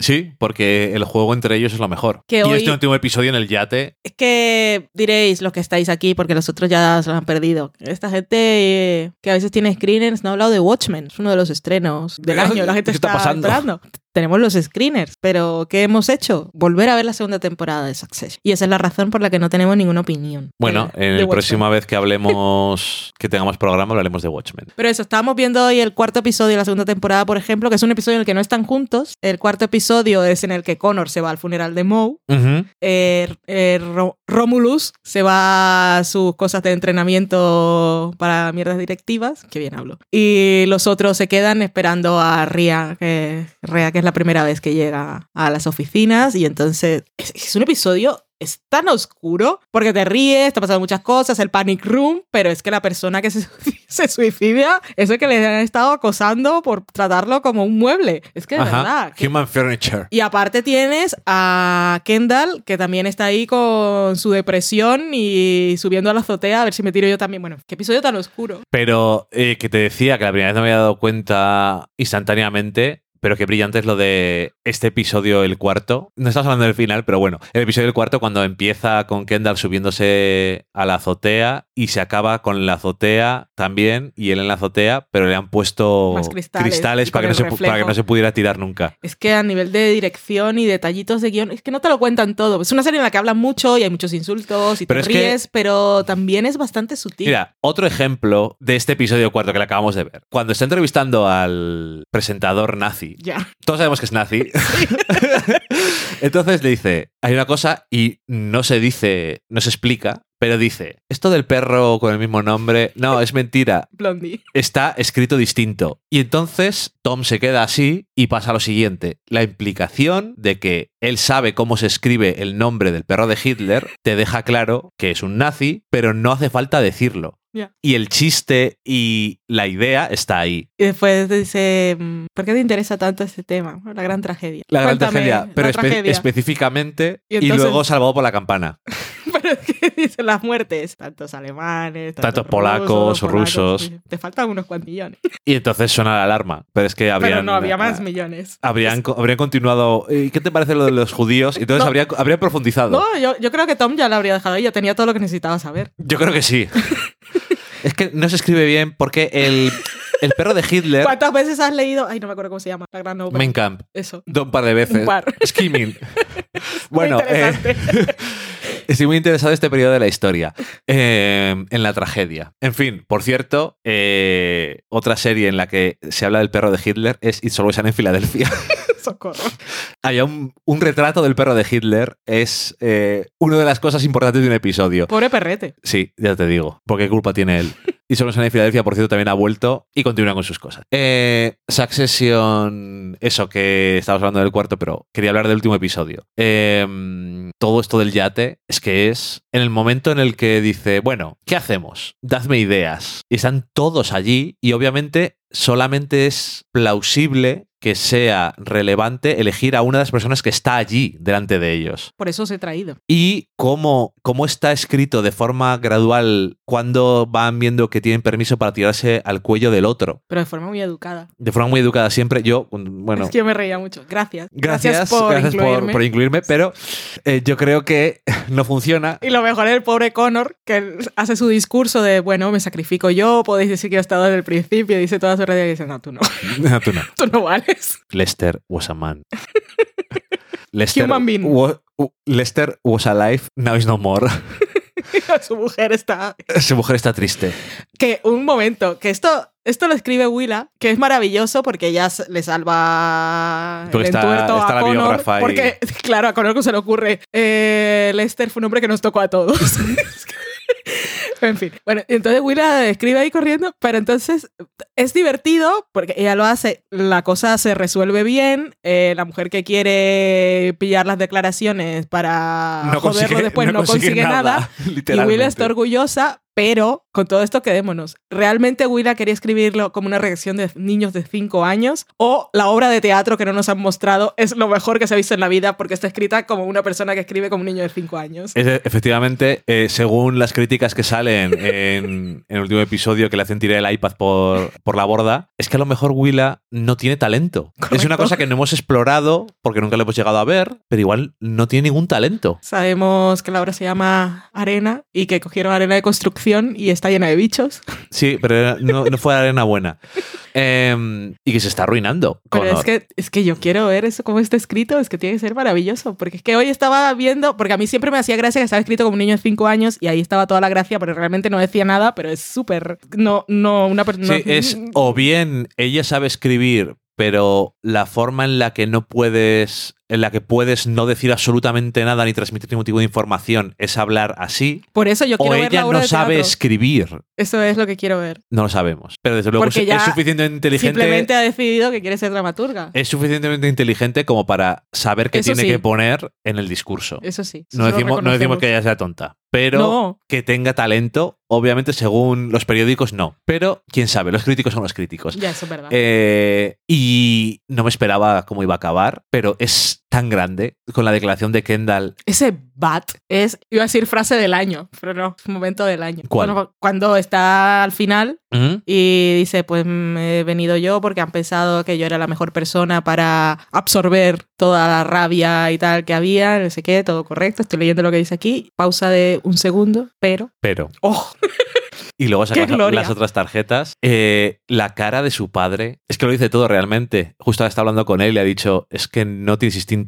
Sí, porque el juego entre ellos es lo mejor. Que y hoy- este último episodio en el yate, Es que diréis los que estáis aquí, porque los otros ya se lo han perdido. Esta gente eh, que a veces tiene screeners no ha hablado de Watchmen, es uno de los estrenos del año. La gente ¿Qué está está, pasando? Tenemos los screeners, pero ¿qué hemos hecho? Volver a ver la segunda temporada de Succession. Y esa es la razón por la que no tenemos ninguna opinión. bueno, de- en la próxima vez que hablemos, que tengamos programa, hablaremos de Watchmen. Pero eso, estábamos viendo hoy el cuarto episodio de la segunda temporada, por ejemplo, que es un episodio en el que no están juntos. El cuarto episodio es en el que Connor se va al funeral de Moe. Ujú. eh, eh, Ro- Romulus se va a sus cosas de entrenamiento para mierdas directivas, que bien hablo. Y los otros se quedan esperando a Ria, que, Ria, que es la primera vez que llega a las oficinas. Y entonces es, es un episodio. Es tan oscuro porque te ríes, te pasan muchas cosas, el panic room, pero es que la persona que se, se suicida es el que le han estado acosando por tratarlo como un mueble. Es que de Ajá. verdad. que- Human Furniture. y aparte tienes a Kendall, que también está ahí con su depresión y subiendo a la azotea a ver si me tiro yo también. Bueno, qué episodio tan oscuro. Pero eh, que te decía que la primera vez no me había dado cuenta instantáneamente. Pero qué brillante es lo de este episodio, el cuarto. No estamos hablando del final, pero bueno. El episodio del cuarto, cuando empieza con Kendall subiéndose a la azotea y se acaba con la azotea también y él en la azotea, pero le han puesto cristales para, que no se, para que no se pudiera tirar nunca. Es que a nivel de dirección y detallitos de guion, es que no te lo cuentan todo. Es una serie en la que hablan mucho y hay muchos insultos y Pero te que- ríes, pero también es bastante sutil. Mira, otro ejemplo de este episodio cuarto que le acabamos de ver. Cuando está entrevistando al presentador nazi, Ya. todos sabemos que es nazi. Entonces le dice, hay una cosa y no se dice, no se explica, pero dice, esto del perro con el mismo nombre, no, es mentira, Blondie. está escrito distinto. Y entonces Tom se queda así y pasa a lo siguiente. La implicación de que él sabe cómo se escribe el nombre del perro de Hitler te deja claro que es un nazi, pero no hace falta decirlo. Ya. Y el chiste y la idea está ahí. Y después dice, mm, ¿por qué te interesa tanto este tema? La gran tragedia. La gran Cuéntame tragedia, pero espe- tragedia. específicamente Y y, entonces- luego salvado por la campana. Pero es que dicen las muertes, tantos alemanes, Tantos polacos, rusos. sí. Te faltan unos cuantos millones. Y entonces suena la alarma. Pero es que habrían, Pero no, había más millones. Habrían, habrían continuado. ¿y ¿Qué te parece lo de los judíos? Y Entonces No. habría, habría profundizado. No, yo, yo creo que Tom ya lo habría dejado ahí, ya tenía todo lo que necesitaba saber. Yo creo que sí. es que no se escribe bien porque el, el perro de Hitler, ¿Cuántas veces has leído? Ay, no me acuerdo cómo se llama, la gran obra. Mein Kampf, Eso. un par de veces. Un par. Skimming. bueno, Muy eh. Estoy muy interesado en este periodo de la historia, eh, en la tragedia. En fin, por cierto, eh, otra serie en la que se habla del perro de Hitler es It's Always en Filadelfia. Socorro. Hay un, un retrato del perro de Hitler, es eh, una de las cosas importantes de un episodio. Pobre perrete. Sí, ya te digo, porque qué culpa tiene él. Y solo en Filadelfia, por cierto, también ha vuelto y continúa con sus cosas. Eh, Succession, eso que estábamos hablando del cuarto, pero quería hablar del último episodio. Eh, todo esto del yate es que es en el momento en el que dice, bueno, ¿qué hacemos? Dadme ideas. Y están todos allí y obviamente solamente es plausible que sea relevante elegir a una de las personas que está allí delante de ellos. Por eso os he traído. Y cómo, cómo está escrito de forma gradual cuando van viendo que tienen permiso para tirarse al cuello del otro. Pero de forma muy educada. De forma muy educada siempre. Yo, bueno... Es que yo me reía mucho. Gracias. Gracias, por gracias por, incluirme. por incluirme, pero eh, yo creo que no funciona. Y lo mejor es el pobre Connor, que hace su discurso de, bueno, me sacrifico yo, podéis decir que yo he estado desde el principio, dice toda su realidad y dice, no, tú no, No, tú no. tú no vales. Lester was a man. Lester, Human being. wa- Lester was alive, now is no more. su mujer está... Su mujer está triste. Que un momento, que esto, esto lo escribe Willa, que es maravilloso porque ella le salva Porque el está- a la Connor. Porque, claro, a Connor se le ocurre, eh, Lester fue un hombre que nos tocó a todos. En fin, bueno, entonces Willa escribe ahí corriendo, pero entonces es divertido porque ella lo hace, la cosa se resuelve bien, eh, la mujer que quiere pillar las declaraciones para No joderlo consigue, después no, consigue, nada, y literalmente. Willa está orgullosa, pero con todo esto quedémonos. ¿Realmente Willa quería escribirlo como una reacción de niños de 5 años? ¿O la obra de teatro que no nos han mostrado es lo mejor que se ha visto en la vida porque está escrita como una persona que escribe como un niño de 5 años? Es de- efectivamente, eh, según las críticas que salen en, en el último episodio que le hacen tirar el iPad por, por la borda, es que a lo mejor Willa no tiene talento. Es una cosa que no hemos explorado porque nunca lo hemos llegado a ver, pero igual no tiene ningún talento. Sabemos que la obra se llama Arena y que cogieron arena de construcción y está llena de bichos. Sí, pero no, no fue arena buena. Em, y que se está arruinando. Pero es que, es que yo quiero ver eso como está escrito, es que tiene que ser maravilloso. Porque es que hoy estaba viendo, porque a mí siempre me hacía gracia que estaba escrito como un niño de 5 años y ahí estaba toda la gracia, pero realmente no decía nada, pero es súper. No, no, una persona. Sí, es o bien ella sabe escribir, pero la forma en la que no puedes, en la que puedes no decir absolutamente nada ni transmitir ningún tipo de información es hablar así, Por eso yo o quiero ver ella la obra no de sabe escribir. Eso es lo que quiero ver. No lo sabemos. Pero desde luego Porque es, ya es suficientemente inteligente. Simplemente ha decidido que quiere ser dramaturga. Es suficientemente inteligente como para saber qué Eso tiene sí. que poner en el discurso. Eso sí. eso No decimos, no decimos que ella sea tonta, pero No. que tenga talento, obviamente según los periódicos no. Pero quién sabe, los críticos son los críticos. Ya, eso es verdad. Eh, y no me esperaba cómo iba a acabar, pero es tan grande con la declaración de Kendall. Ese bat es, iba a decir frase del año, pero no, es momento del año. ¿Cuál? Bueno, cuando está al final ¿Mm? y dice, pues mm, he venido yo porque han pensado que yo era la mejor persona para absorber toda la rabia y tal que había, no sé qué, todo correcto, estoy leyendo lo que dice aquí, pausa de un segundo, pero... Pero. ¡Oh! Y luego saca ¡Qué las, otras tarjetas. Eh, la cara de su padre. Es que lo dice todo realmente. Justo ahora está hablando con él y le ha dicho: Es que no tienes instinto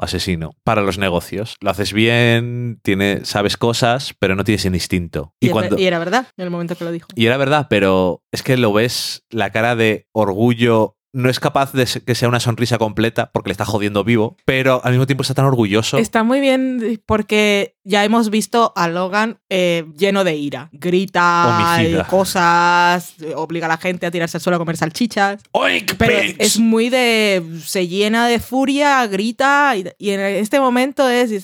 asesino para los negocios. Lo haces bien, tiene, sabes cosas, pero no tienes el instinto. Y, cuando. y era verdad en el momento que lo dijo. Y era verdad, pero es que lo ves, la cara de orgullo. No es capaz de que sea una sonrisa completa porque le está jodiendo vivo, pero al mismo tiempo está tan orgulloso. Está muy bien porque ya hemos visto a Logan eh, lleno de ira. Grita, eh, cosas, obliga a la gente a tirarse al suelo a comer salchichas. ¡Oink, Pero bitch! es muy de. Se llena de furia, grita. Y, y en este momento es. y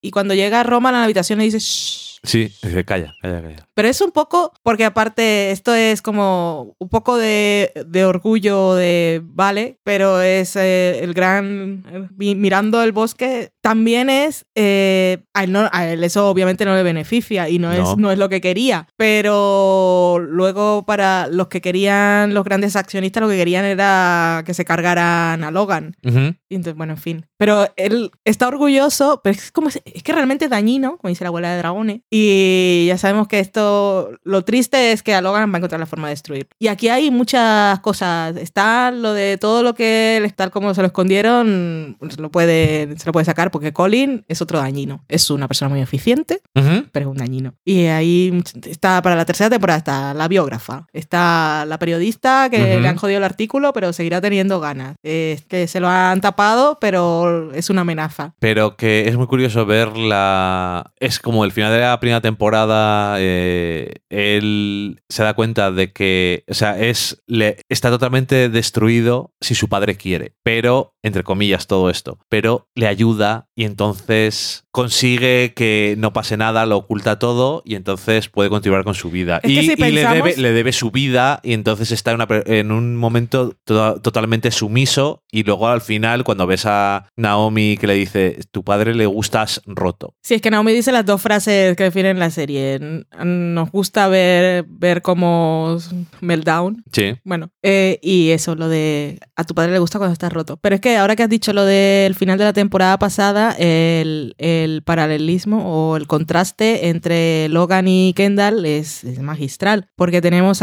Y cuando llega Roman a la habitación le dice. "Shh". Sí, dice, calla, calla, calla. Pero es un poco. Porque aparte, esto es como un poco de, de orgullo de. Vale. Pero es eh, el gran. eh, mi- mirando el bosque. También es. eh, a, él no- a él eso obviamente no le beneficia y no, No. Es, no es lo que quería. Pero luego, para los que querían. Los grandes accionistas, lo que querían era que se cargaran a Logan. Ujú. Y entonces, bueno, en fin. Pero él está orgulloso, pero es como es que realmente es dañino, como dice la abuela de dragones. Y ya sabemos que esto lo, lo triste es que a Logan va a encontrar la forma de destruir. Y aquí hay muchas cosas. Está lo de todo lo que, tal como se lo escondieron, se lo puede, se lo puede sacar porque Colin es otro dañino. Es una persona muy eficiente, Ujú. pero es un dañino. Y ahí está para la tercera temporada está la biógrafa, está la periodista que le han jodido el artículo, pero seguirá teniendo ganas. Es que se lo han tapado, pero es una amenaza. Pero que es muy curioso ver la. Es como el final de la primera temporada. eh, él se da cuenta de que. O sea, es. Le, está totalmente destruido si su padre quiere. Pero, entre comillas, todo esto. Pero le ayuda y entonces consigue que no pase nada, lo oculta todo y entonces puede continuar con su vida. Es y si y le, debe, le debe su vida y entonces está en, una per- en un momento to- totalmente sumiso y luego al final cuando ves a Naomi que le dice tu padre le gustas roto. Sí, es que Naomi dice las dos frases que definen la serie. Nos gusta ver, ver cómo meltdown. Sí. Bueno, eh, y eso, lo de a tu padre le gusta cuando estás roto. Pero es que ahora que has dicho lo del final de la temporada pasada, el, el paralelismo o el contraste entre Logan y Kendall es, magistral. Porque tenemos.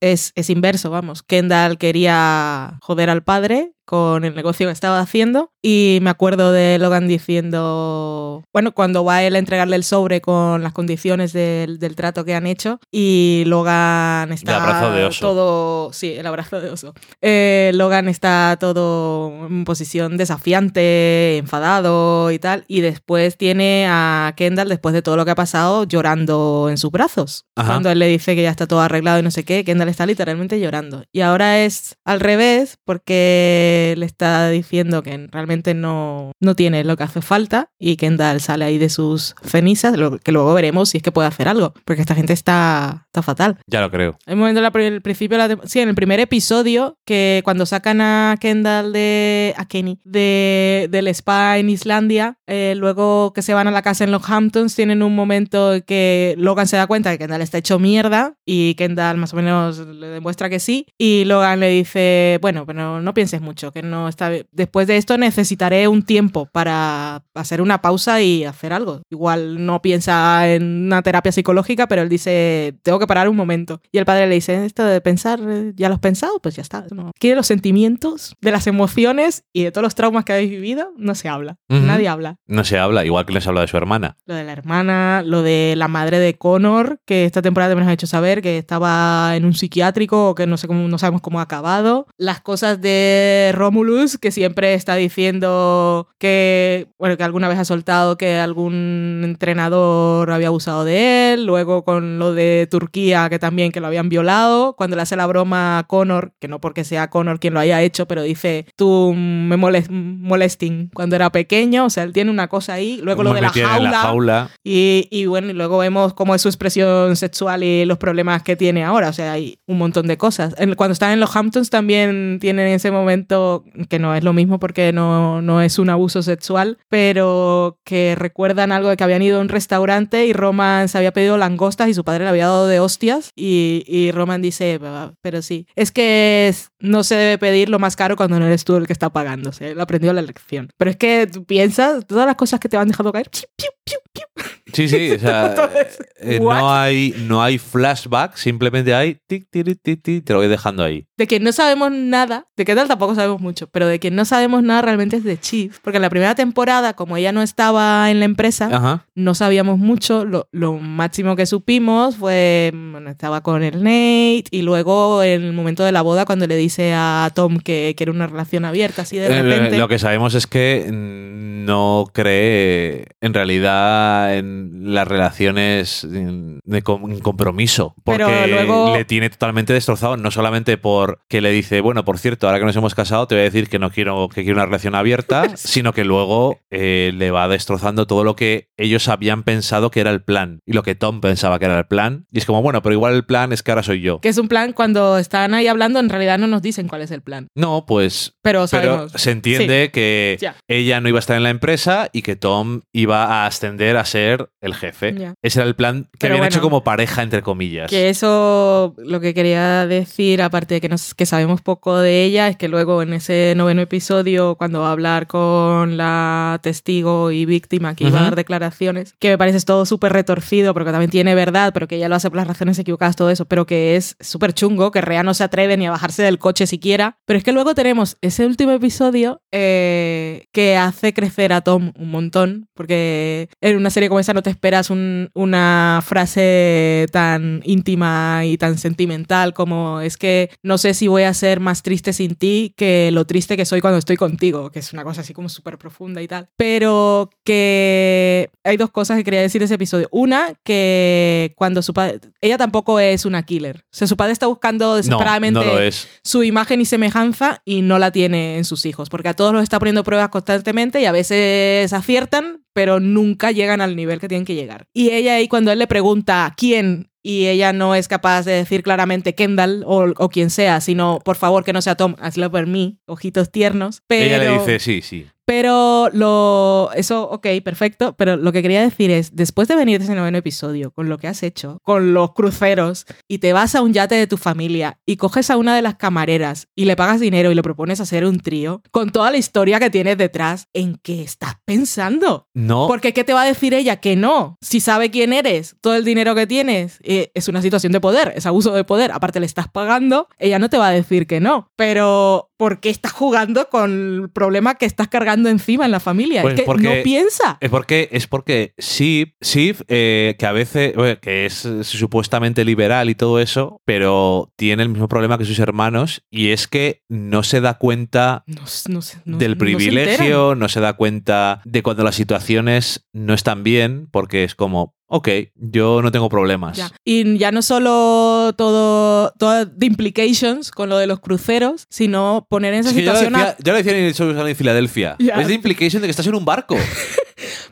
Es, es inverso, vamos. Kendall quería joder al padre con el negocio que estaba haciendo y me acuerdo de Logan diciendo, bueno, cuando va él a entregarle el sobre con las condiciones del, del trato que han hecho y Logan está El abrazo de oso. todo, sí, el abrazo de oso. Eh, Logan está todo en posición desafiante, enfadado y tal y después tiene a Kendall después de todo lo que ha pasado llorando en sus brazos. Ajá. Cuando él le dice que ya está todo arreglado y no sé qué, Kendall está literalmente llorando. Y ahora es al revés porque le está diciendo que realmente no, no tiene lo que hace falta y Kendall sale ahí de sus cenizas, lo que luego veremos si es que puede hacer algo, porque esta gente está, está fatal. Ya lo creo. Hay un momento en el principio, la sí, en el primer episodio, que cuando sacan a Kendall de. a Kenny, de, del spa en Islandia, eh, luego que se van a la casa en los Hamptons, tienen un momento en que Logan se da cuenta de que Kendall está hecho mierda y Kendall más o menos le demuestra que sí. Y Logan le dice: Bueno, pero no pienses mucho, que no está bien. Después de esto necesitaré un tiempo para hacer una pausa y hacer algo. Igual no piensa en una terapia psicológica, pero él dice, tengo que parar un momento. Y el padre le dice, esto de pensar, ¿ya lo has pensado? Pues ya está. No. De los sentimientos, de las emociones y de todos los traumas que habéis vivido, no se habla. Nadie habla. No se habla, igual que les habla de su hermana. Lo de la hermana, lo de la madre de Connor, que esta temporada también nos ha hecho saber que estaba en un psiquiátrico o que no sé cómo, no sabemos cómo ha acabado. Las cosas de Romulus, que siempre está diciendo que, bueno, que alguna vez ha soltado que algún entrenador había abusado de él. Luego con lo de Turquía, que también que lo habían violado. Cuando le hace la broma a Connor, que no porque sea Connor quien lo haya hecho, pero dice, tú me moles- molesting cuando era pequeño. O sea, él tiene una cosa ahí. Luego lo de la jaula. la jaula. Y, y bueno, y luego vemos cómo es su expresión sexual y los problemas que tiene ahora. O sea, hay un montón de cosas. Cuando están en los Hamptons también tienen ese momento que no es lo mismo porque no, no es un abuso sexual, pero que recuerdan algo de que habían ido a un restaurante y Roman se había pedido langostas y su padre le había dado de hostias. Y, y Roman dice, "Ah, pero sí, es que no se debe pedir lo más caro cuando no eres tú el que está pagando. Sea, él aprendió la lección. Pero es que tú piensas, todas las cosas que te van dejando caer, piu, piu, piu, Sí, sí, o sea, eh, no hay, no hay flashback, simplemente hay tic, tiri, ti, ti, te lo voy dejando ahí. de quien no sabemos nada, de qué tal tampoco sabemos mucho, pero de quien no sabemos nada realmente es de Chief. Porque en la primera temporada, como ella no estaba en la empresa, Ajá. no sabíamos mucho. Lo, lo máximo que supimos fue, bueno, estaba con el Nate y luego en el momento de la boda cuando le dice a Tom que quiere una relación abierta, así de Eh, repente. Lo que sabemos es que no cree en realidad en las relaciones de compromiso. Porque Pero luego- le tiene totalmente destrozado, no solamente por que le dice, bueno, por cierto, ahora que nos hemos casado, te voy a decir que no quiero que quiero una relación abierta, sino que luego eh, le va destrozando todo lo que ellos habían pensado que era el plan y lo que Tom pensaba que era el plan. Y es como, bueno, pero igual el plan es que ahora soy yo. Que es un plan, cuando están ahí hablando, en realidad no nos dicen cuál es el plan. No, pues Pero se entiende que ella no iba a estar en la empresa y que Tom iba a ascender a ser el jefe. Ese era el plan que Pero habían hecho como pareja, entre comillas. Que eso, lo que quería decir, aparte de que, nos, que sabemos poco de ella, es que luego en ese noveno episodio, cuando va a hablar con la testigo y víctima que iba a Ujú. dar declaraciones, que me parece todo súper retorcido, pero que también tiene verdad, pero que ella lo hace por las razones equivocadas, todo eso, pero que es súper chungo, que Rea no se atreve ni a bajarse del coche siquiera. Pero es que luego tenemos ese último episodio eh, que hace crecer a Tom un montón, porque en una serie como esa no te esperas un- una frase tan íntima y tan sentimental como es que no sé si voy a ser más triste sin ti que lo triste que soy cuando estoy contigo, que es una cosa así como súper profunda y tal. Pero que hay dos cosas que quería decir de ese episodio. Una, que cuando su padre, ella tampoco es una killer. O sea, su padre está buscando no, desesperadamente no es. su imagen y semejanza y no la tiene en sus hijos, porque a todos los está poniendo pruebas constantemente y a veces aciertan, pero nunca llegan al nivel que tienen que llegar. Y ella ahí cuando él le pregunta quién y ella no es capaz de decir claramente Kendall o, o quien sea, sino por favor que no sea Tom, hazlo por mí, ojitos tiernos. Pero, Ella le dice, sí, sí. Pero lo. Eso, ok, perfecto. Pero lo que quería decir es: después de venir de ese noveno episodio, con lo que has hecho, con los cruceros, y te vas a un yate de tu familia y coges a una de las camareras y le pagas dinero y le propones hacer un trío, con toda la historia que tienes detrás, ¿en qué estás pensando? No, Porque ¿qué te va a decir ella? Que no. Si sabe quién eres, todo el dinero que tienes, eh, es una situación de poder, es abuso de poder. Aparte le estás pagando, ella no te va a decir que no. Pero ¿por qué estás jugando con el problema que estás cargando encima en la familia? Pues es que porque- no piensa. Es porque, es porque Shiv, Shiv, eh, que a veces, bueno, que es supuestamente liberal y todo eso, pero tiene el mismo problema que sus hermanos y es que no se da cuenta No, no sé, no- del se privilegio, no se da cuenta de cuando las situaciones no están bien, porque es como, ok, yo no tengo problemas. Ya. Y ya no solo todo, todo the implications con lo de los cruceros, sino poner en esa Es que ya lo, situación a- decía, ya lo decían en el show en Filadelfia. Ya. Es de implication de que estás en un barco.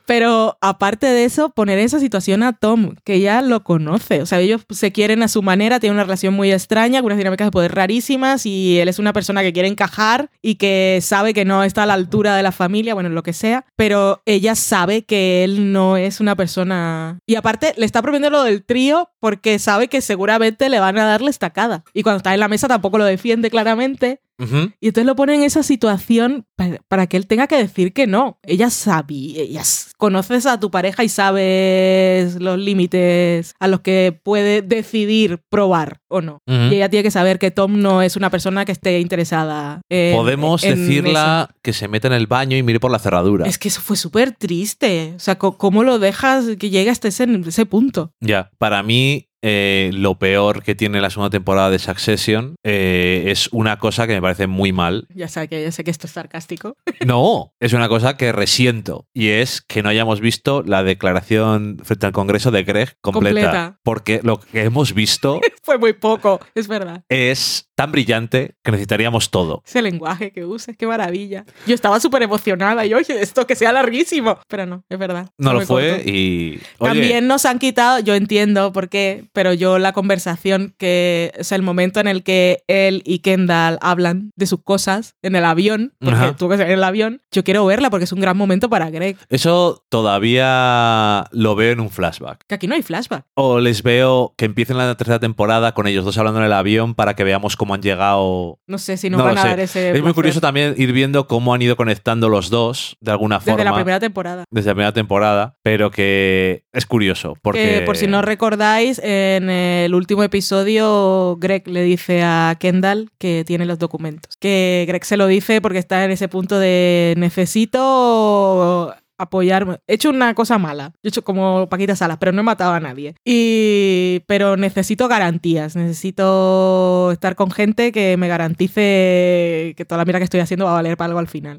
Pero aparte de eso, poner esa situación a Tom, que ya lo conoce. O sea, ellos se quieren a su manera, tienen una relación muy extraña, con unas dinámicas de poder rarísimas, y él es una persona que quiere encajar y que sabe que no está a la altura de la familia, bueno, lo que sea, pero ella sabe que él no es una persona... Y aparte, le está proponiendo lo del trío porque sabe que seguramente le van a dar la estacada. Y cuando está en la mesa tampoco lo defiende claramente. Y entonces lo pone en esa situación para, para que él tenga que decir que no. Ella sabía, ella conoces a tu pareja y sabes los límites a los que puede decidir probar o no. Y ella tiene que saber que Tom no es una persona que esté interesada en Podemos en decirla que se meta en el baño y mire por la cerradura. Es que eso fue súper triste. O sea, ¿cómo lo dejas que llegue hasta ese, ese punto? Ya, para mí eh, lo peor que tiene la segunda temporada de Succession eh, es una cosa que me parece muy mal. Ya sé que, ya sé que esto es sarcástico. No, es una cosa que resiento y es que no hayamos visto la declaración frente al Congreso de Greg completa. Completa. Porque lo que hemos visto fue muy poco, es verdad. es tan brillante que necesitaríamos todo. Ese lenguaje que usas, qué maravilla. Yo estaba súper emocionada y oye, esto que sea larguísimo. Pero no, es verdad. No lo fue corto. y... oye, También nos han quitado, yo entiendo por qué, pero yo la conversación que, o sea, el momento en el que él y Kendall hablan de sus cosas en el avión, porque Ajá. tuvo que ser en el avión, yo quiero verla porque es un gran momento para Greg. Eso todavía lo veo en un flashback. Que aquí no hay flashback. O les veo que empiecen la tercera temporada con ellos dos hablando en el avión para que veamos cómo han llegado. No sé si nos No van a sé. dar ese. Es muy curioso también ir viendo cómo han ido conectando los dos de alguna Desde forma. la primera temporada. desde la primera temporada, pero que es curioso porque Que, por si no recordáis, en el último episodio Greg le dice a Kendall que tiene los documentos. Que Greg se lo dice porque está en ese punto de necesito apoyarme. He hecho una cosa mala. He hecho como Paquita Salas, pero no he matado a nadie. Y pero necesito garantías. Necesito estar con gente que me garantice que toda la mira que estoy haciendo va a valer para algo al final.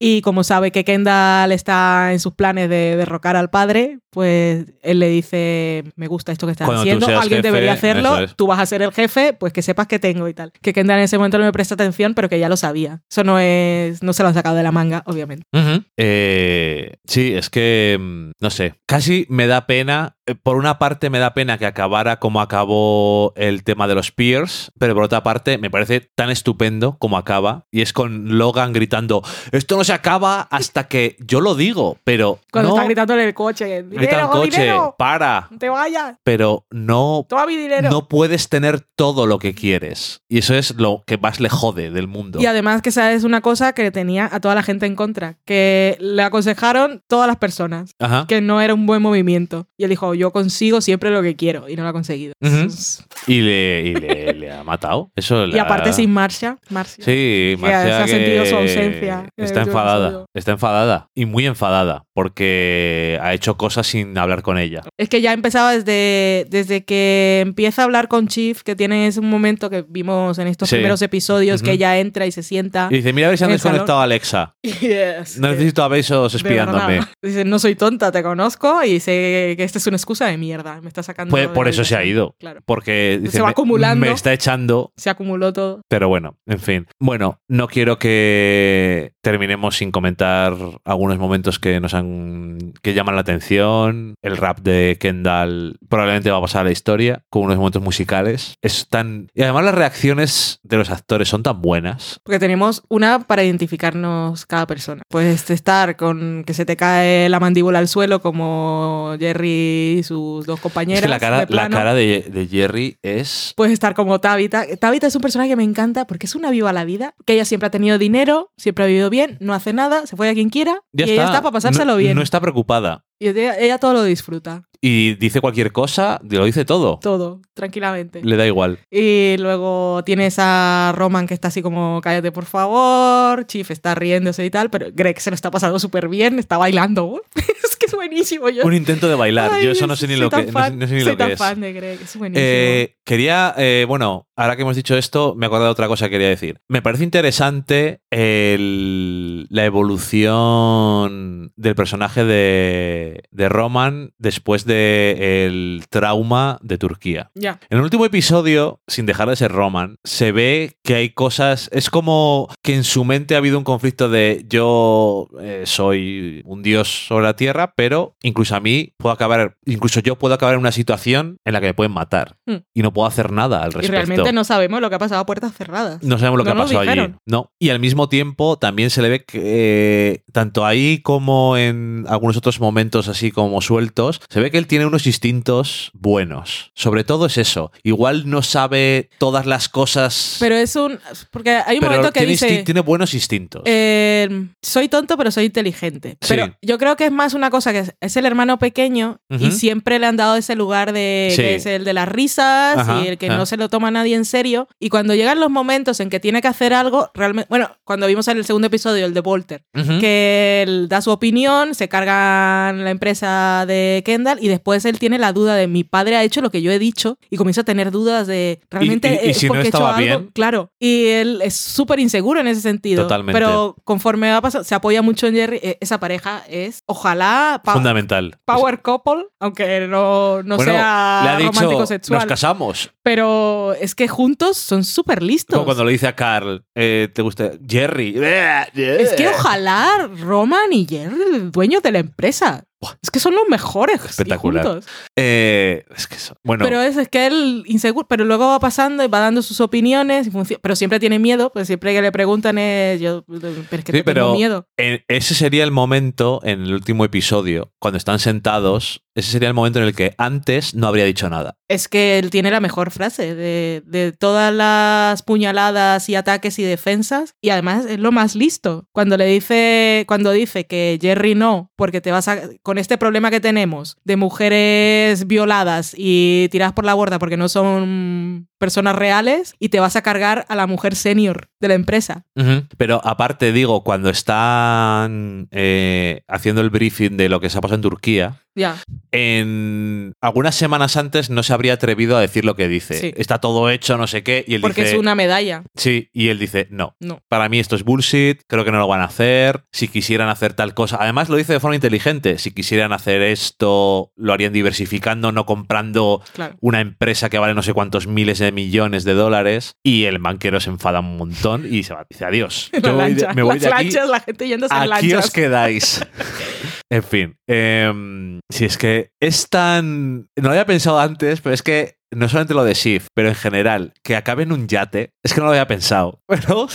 Y como sabe que Kendall está en sus planes de derrocar al padre, pues él le dice, me gusta esto que estás Cuando haciendo, alguien jefe, debería hacerlo, es. tú vas a ser el jefe, pues que sepas que tengo y tal. Que Kendall en ese momento no me presta atención, pero que ya lo sabía. Eso no es, no se lo han sacado de la manga, obviamente. Eh, sí, es que, mm, no sé, casi me da pena, eh, por una parte me da pena que acabara como acabó el tema de los peers, pero por otra parte me parece tan estupendo como acaba, y es con Logan gritando, esto no se acaba hasta que yo lo digo, pero Cuando no está gritando en el coche. grita ¡Dinero, el coche, dinero! para, ¡No te vayas! pero no ¡Toma mi dinero! no puedes tener todo lo que quieres. Y eso es lo que más le jode del mundo. Y además que esa es una cosa que tenía a toda la gente en contra, que le aconsejaron todas las personas Ajá. que no era un buen movimiento. Y él dijo, yo consigo siempre lo que quiero, y no lo ha conseguido. Y, le, y le, le ha matado. Eso Y aparte sin Marcia. Marcia. Sí, que Marcia se ha que sentido su ausencia en Está último enfadada. Está enfadada. Y muy enfadada. Porque ha hecho cosas sin hablar con ella. Es que ya empezaba desde, desde que empieza a hablar con Chief, que tiene ese momento que vimos en estos Sí. primeros episodios, que ella entra y se sienta. Y dice, mira a ver si han desconectado a Alexa. Yes. No necesito a besos espiándome. Dice, no soy tonta, te conozco y sé que esta es una excusa de mierda. Me está sacando. Pues por eso se ha ido. Claro. Porque dice, va "Me- acumulando". me está echando Se acumuló todo. Pero bueno, en fin. Bueno, no quiero que terminemos sin comentar algunos momentos que nos han que llaman la atención. El rap de Kendall probablemente va a pasar a la historia con unos momentos musicales. Es tan y además las reacciones de los actores son tan buenas. Porque tenemos una para identificarnos cada persona. Puedes estar con que se te cae la mandíbula al suelo como Jerry y sus dos Es compañeras. que la cara, de la cara de, de Jerry es Puedes estar como Tabitha. Tabitha es un personaje que me encanta porque es una viva la vida, que ella siempre ha tenido dinero, siempre ha vivido bien, no hace nada, se fue a quien quiera ya y ella está para pasárselo No- bien. No está preocupada. Y ella, ella todo lo disfruta, Y dice cualquier cosa, lo dice todo. todo, tranquilamente. Le da igual. Y luego tienes a Roman que está así como, cállate por favor, Chief está riéndose y tal, pero Greg se lo está pasando súper bien, está bailando. es que es buenísimo. Yo, Un intento de bailar. Ay, Yo eso no sé ni lo que, fan- no sé ni soy lo que tan es. fan de Greg, es buenísimo. Eh, quería, eh, bueno, ahora que hemos dicho esto, me he acordado de otra cosa que quería decir. Me parece interesante el- la evolución del personaje de, de Roman después del trauma de Turquía. ya. En el último episodio, sin dejar de ser Roman, se ve que hay cosas. Es como que en su mente ha habido un conflicto de yo eh, soy un dios sobre la tierra, pero incluso a mí puedo acabar, incluso yo puedo acabar en una situación en la que me pueden matar Hmm. y no puedo hacer nada al Y respecto. Realmente no sabemos lo que ha pasado a puertas cerradas. No sabemos lo que No ha nos pasado allí. No. Y al mismo tiempo también se le ve que eh, tanto ahí como en algunos otros momentos así como sueltos, se ve que él tiene unos instintos buenos. Sobre todo es eso. Igual no sabe todas las cosas. Pero es un... Porque hay un pero momento que tiene, dice... tiene buenos instintos. eh, soy tonto, pero soy inteligente. Sí. Pero yo creo que es más una cosa que es, es el hermano pequeño y Ujú. siempre le han dado ese lugar de Sí. que es el de las risas Ajá, y el que no se lo toma nadie en serio. Y cuando llegan los momentos en que tiene que hacer algo, realmente. Bueno, cuando vimos en el segundo episodio, el de Volter, que él da su opinión, se cargan la empresa de Kendall y después él tiene la duda de mi padre ha hecho lo que yo he dicho y comienza a tener dudas de realmente y- y es no porque he hecho algo. Claro. Y él es súper inseguro en ese sentido. Totalmente. Pero conforme va pasando, se apoya mucho en Jerry. eh, Esa pareja es, ojalá, Fundamental. power couple, aunque no, no Bueno, sea le ha dicho, romántico nos sexual. casamos. Pero es que juntos son súper listos. Como cuando le dice a Carl, eh, ¿te gusta? Jerry. Es que ojalá Roman y Jerry, dueños de la empresa. Es que son los mejores. Espectacular. Eh, es que eso- bueno, Pero es, es que él inseguro, pero luego va pasando y va dando sus opiniones, y pero siempre tiene miedo, pues siempre que le preguntan es yo, pero es que Sí, te pero tengo miedo. en- ese sería el momento en el último episodio, cuando están sentados, ese sería el momento en el que antes no habría dicho nada. Es que él tiene la mejor frase de, de todas las puñaladas y ataques y defensas, y además es lo más listo. Cuando le dice, cuando dice que Jerry no, porque te vas a, con este problema que tenemos de mujeres violadas y tiradas por la borda porque no son personas reales, y te vas a cargar a la mujer senior de la empresa. Pero aparte, digo, cuando están eh, haciendo el briefing de lo que se ha pasado en Turquía, en algunas semanas antes no se habría atrevido a decir lo que dice. Sí. Está todo hecho, no sé qué, y él Porque dice... es una medalla. Sí, y él dice, no, No. para mí esto es bullshit, creo que no lo van a hacer, si quisieran hacer tal cosa, además lo dice de forma inteligente, si quisieran hacer esto, lo harían diversificando, no comprando Claro. una empresa que vale no sé cuántos miles de millones de dólares, y el banquero se enfada un montón y se va, dice adiós. Yo voy de- me voy las de aquí, lanchas, la gente yéndose en aquí lanchas. os quedáis. en fin, em, si es que es tan... No lo había pensado antes, pero es que no solamente lo de Shift, pero en general, que acabe en un yate, es que no lo había pensado. Pero,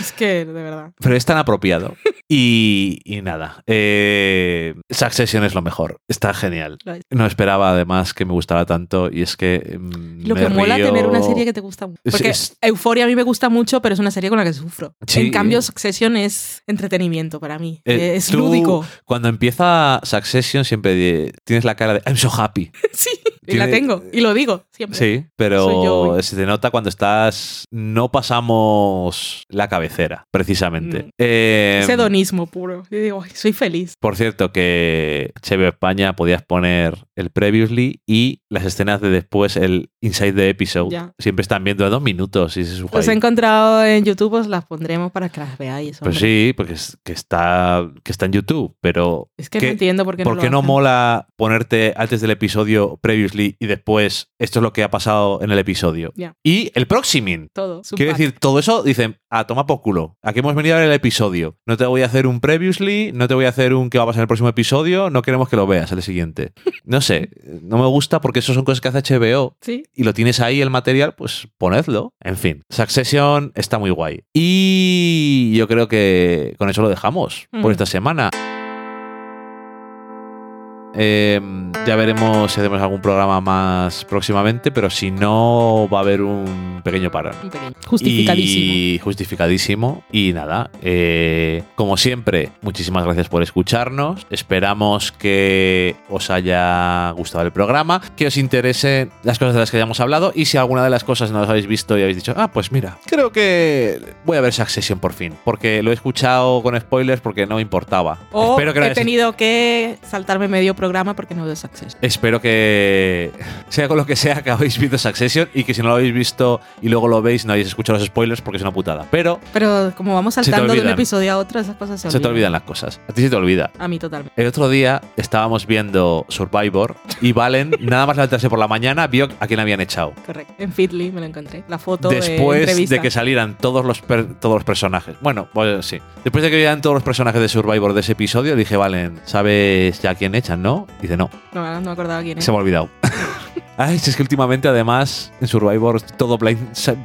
Es que, de verdad. pero es tan apropiado. Y, y nada, eh, Succession es lo mejor. Está genial. No esperaba además que me gustara tanto y es que... mm, Lo me que mola río- tener una serie que te gusta mucho. Porque es- Euforia a mí me gusta mucho, pero es una serie con la que sufro. Sí. En cambio, Succession es entretenimiento para mí. Eh, es tú, lúdico. Cuando empieza Succession siempre tienes la cara de I'm so happy. sí, y la tengo. Y lo digo siempre. Sí, pero yo. se te nota cuando estás. No pasamos la cabecera, precisamente. Mm. Eh, Es hedonismo puro. Y digo, "Ay, soy feliz. por cierto, que HBO España podías poner el previously y las escenas de después, el inside the episode. Ya. Siempre están viendo de dos minutos y se Los he encontrado en YouTube, os las pondremos para que las veáis. Pues sí, porque es- que está, que está en YouTube, pero Es que ¿qué- no entiendo por qué ¿Por no qué lo no hacen. mola ponerte antes del episodio previously y después esto es lo que ha pasado en el episodio? Y el proximing. Todo. pack. decir, todo eso dicen, a toma por culo. Aquí hemos venido a ver el episodio. No te voy a hacer un previously, no te voy a hacer un qué va a pasar en el próximo episodio, no queremos que lo veas el siguiente. No sé, no me gusta porque eso son cosas que hace HBO Sí. y lo tienes ahí el material, pues ponedlo. En fin, Succession está muy guay. Y yo creo que con eso lo dejamos por Mm. esta semana. Eh, ya veremos si hacemos algún programa más próximamente, pero si no, va a haber un pequeño parón. Un pequeño. Justificadísimo. Y justificadísimo. Y nada, eh, como siempre, muchísimas gracias por escucharnos. Esperamos que os haya gustado el programa, que os interesen las cosas de las que hayamos hablado. Y si alguna de las cosas no las habéis visto y habéis dicho, ah, pues mira, creo que voy a ver Succession por fin. Porque lo he escuchado con spoilers porque no me importaba. O Espero que he tenido que saltarme medio programa porque no veo Succession. Espero que sea con lo que sea que habéis visto Succession y que si no lo habéis visto y luego lo veis no hayáis escuchado los spoilers porque es una putada. Pero Pero como vamos saltando de un episodio a otro, esas cosas se, se te olvidan las cosas. A ti se te olvida. A mí totalmente. El otro día estábamos viendo Survivor y Valen, nada más levantarse por la mañana, vio a quién habían echado. Correcto. En Fitly me lo encontré. La foto de Después de que salieran todos los, per- todos los personajes. Bueno, pues sí. Después de que vieran todos los personajes de Survivor de ese episodio, dije, Valen, ¿sabes ya quién echan, no? Dice, no, No, no me acordaba quién se era. me ha olvidado. Ay, si es que últimamente, además, en Survivor, todo blind,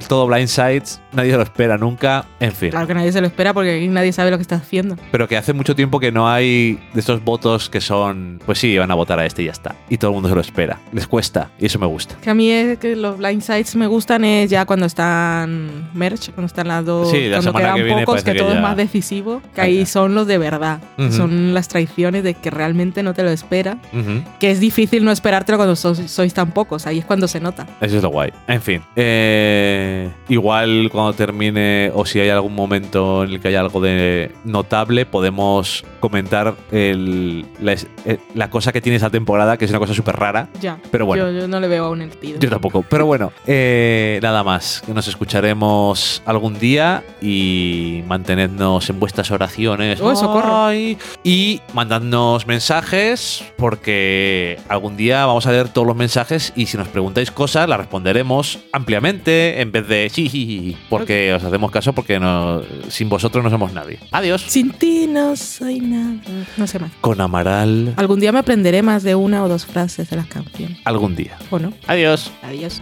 todo blind sides, nadie lo espera nunca. En fin. Claro que nadie se lo espera porque aquí nadie sabe lo que está haciendo. Pero que hace mucho tiempo que no hay de estos votos que son, pues sí, van a votar a este y ya está. Y todo el mundo se lo espera. Les cuesta. Y eso me gusta. Que a mí es que los blind sides me gustan es ya cuando están merch, cuando están las dos, Sí, la cuando quedan que viene pocos, que, que todo ya- es más decisivo, que Ah, ahí son los de verdad. que Ujú. Son las traiciones de que realmente no te lo espera. Ujú. Que es difícil no esperártelo cuando sois, sois tan pocos. Ahí es cuando se nota. Eso es lo guay. En fin. eh, igual cuando termine o si hay algún momento en el que haya algo de notable, podemos comentar el- la, eh, la cosa que tiene esa temporada, que es una cosa súper rara. Ya. Pero bueno. Yo, yo no le veo aún el sentido. Yo tampoco. Pero bueno, eh, nada más. Que nos escucharemos algún día y mantenednos en vuestras oraciones. Oh, socorro. Ay. Y mandadnos mensajes porque algún día vamos a leer todos los mensajes y si nos preguntáis cosas las responderemos ampliamente en vez de sí, porque os hacemos caso porque no, sin vosotros no somos nadie. Adiós. Sin ti no soy nada. No sé más. Con Amaral Algún día me aprenderé más de una o dos frases de las canciones. algún día. ¿O no? Adiós. Adiós.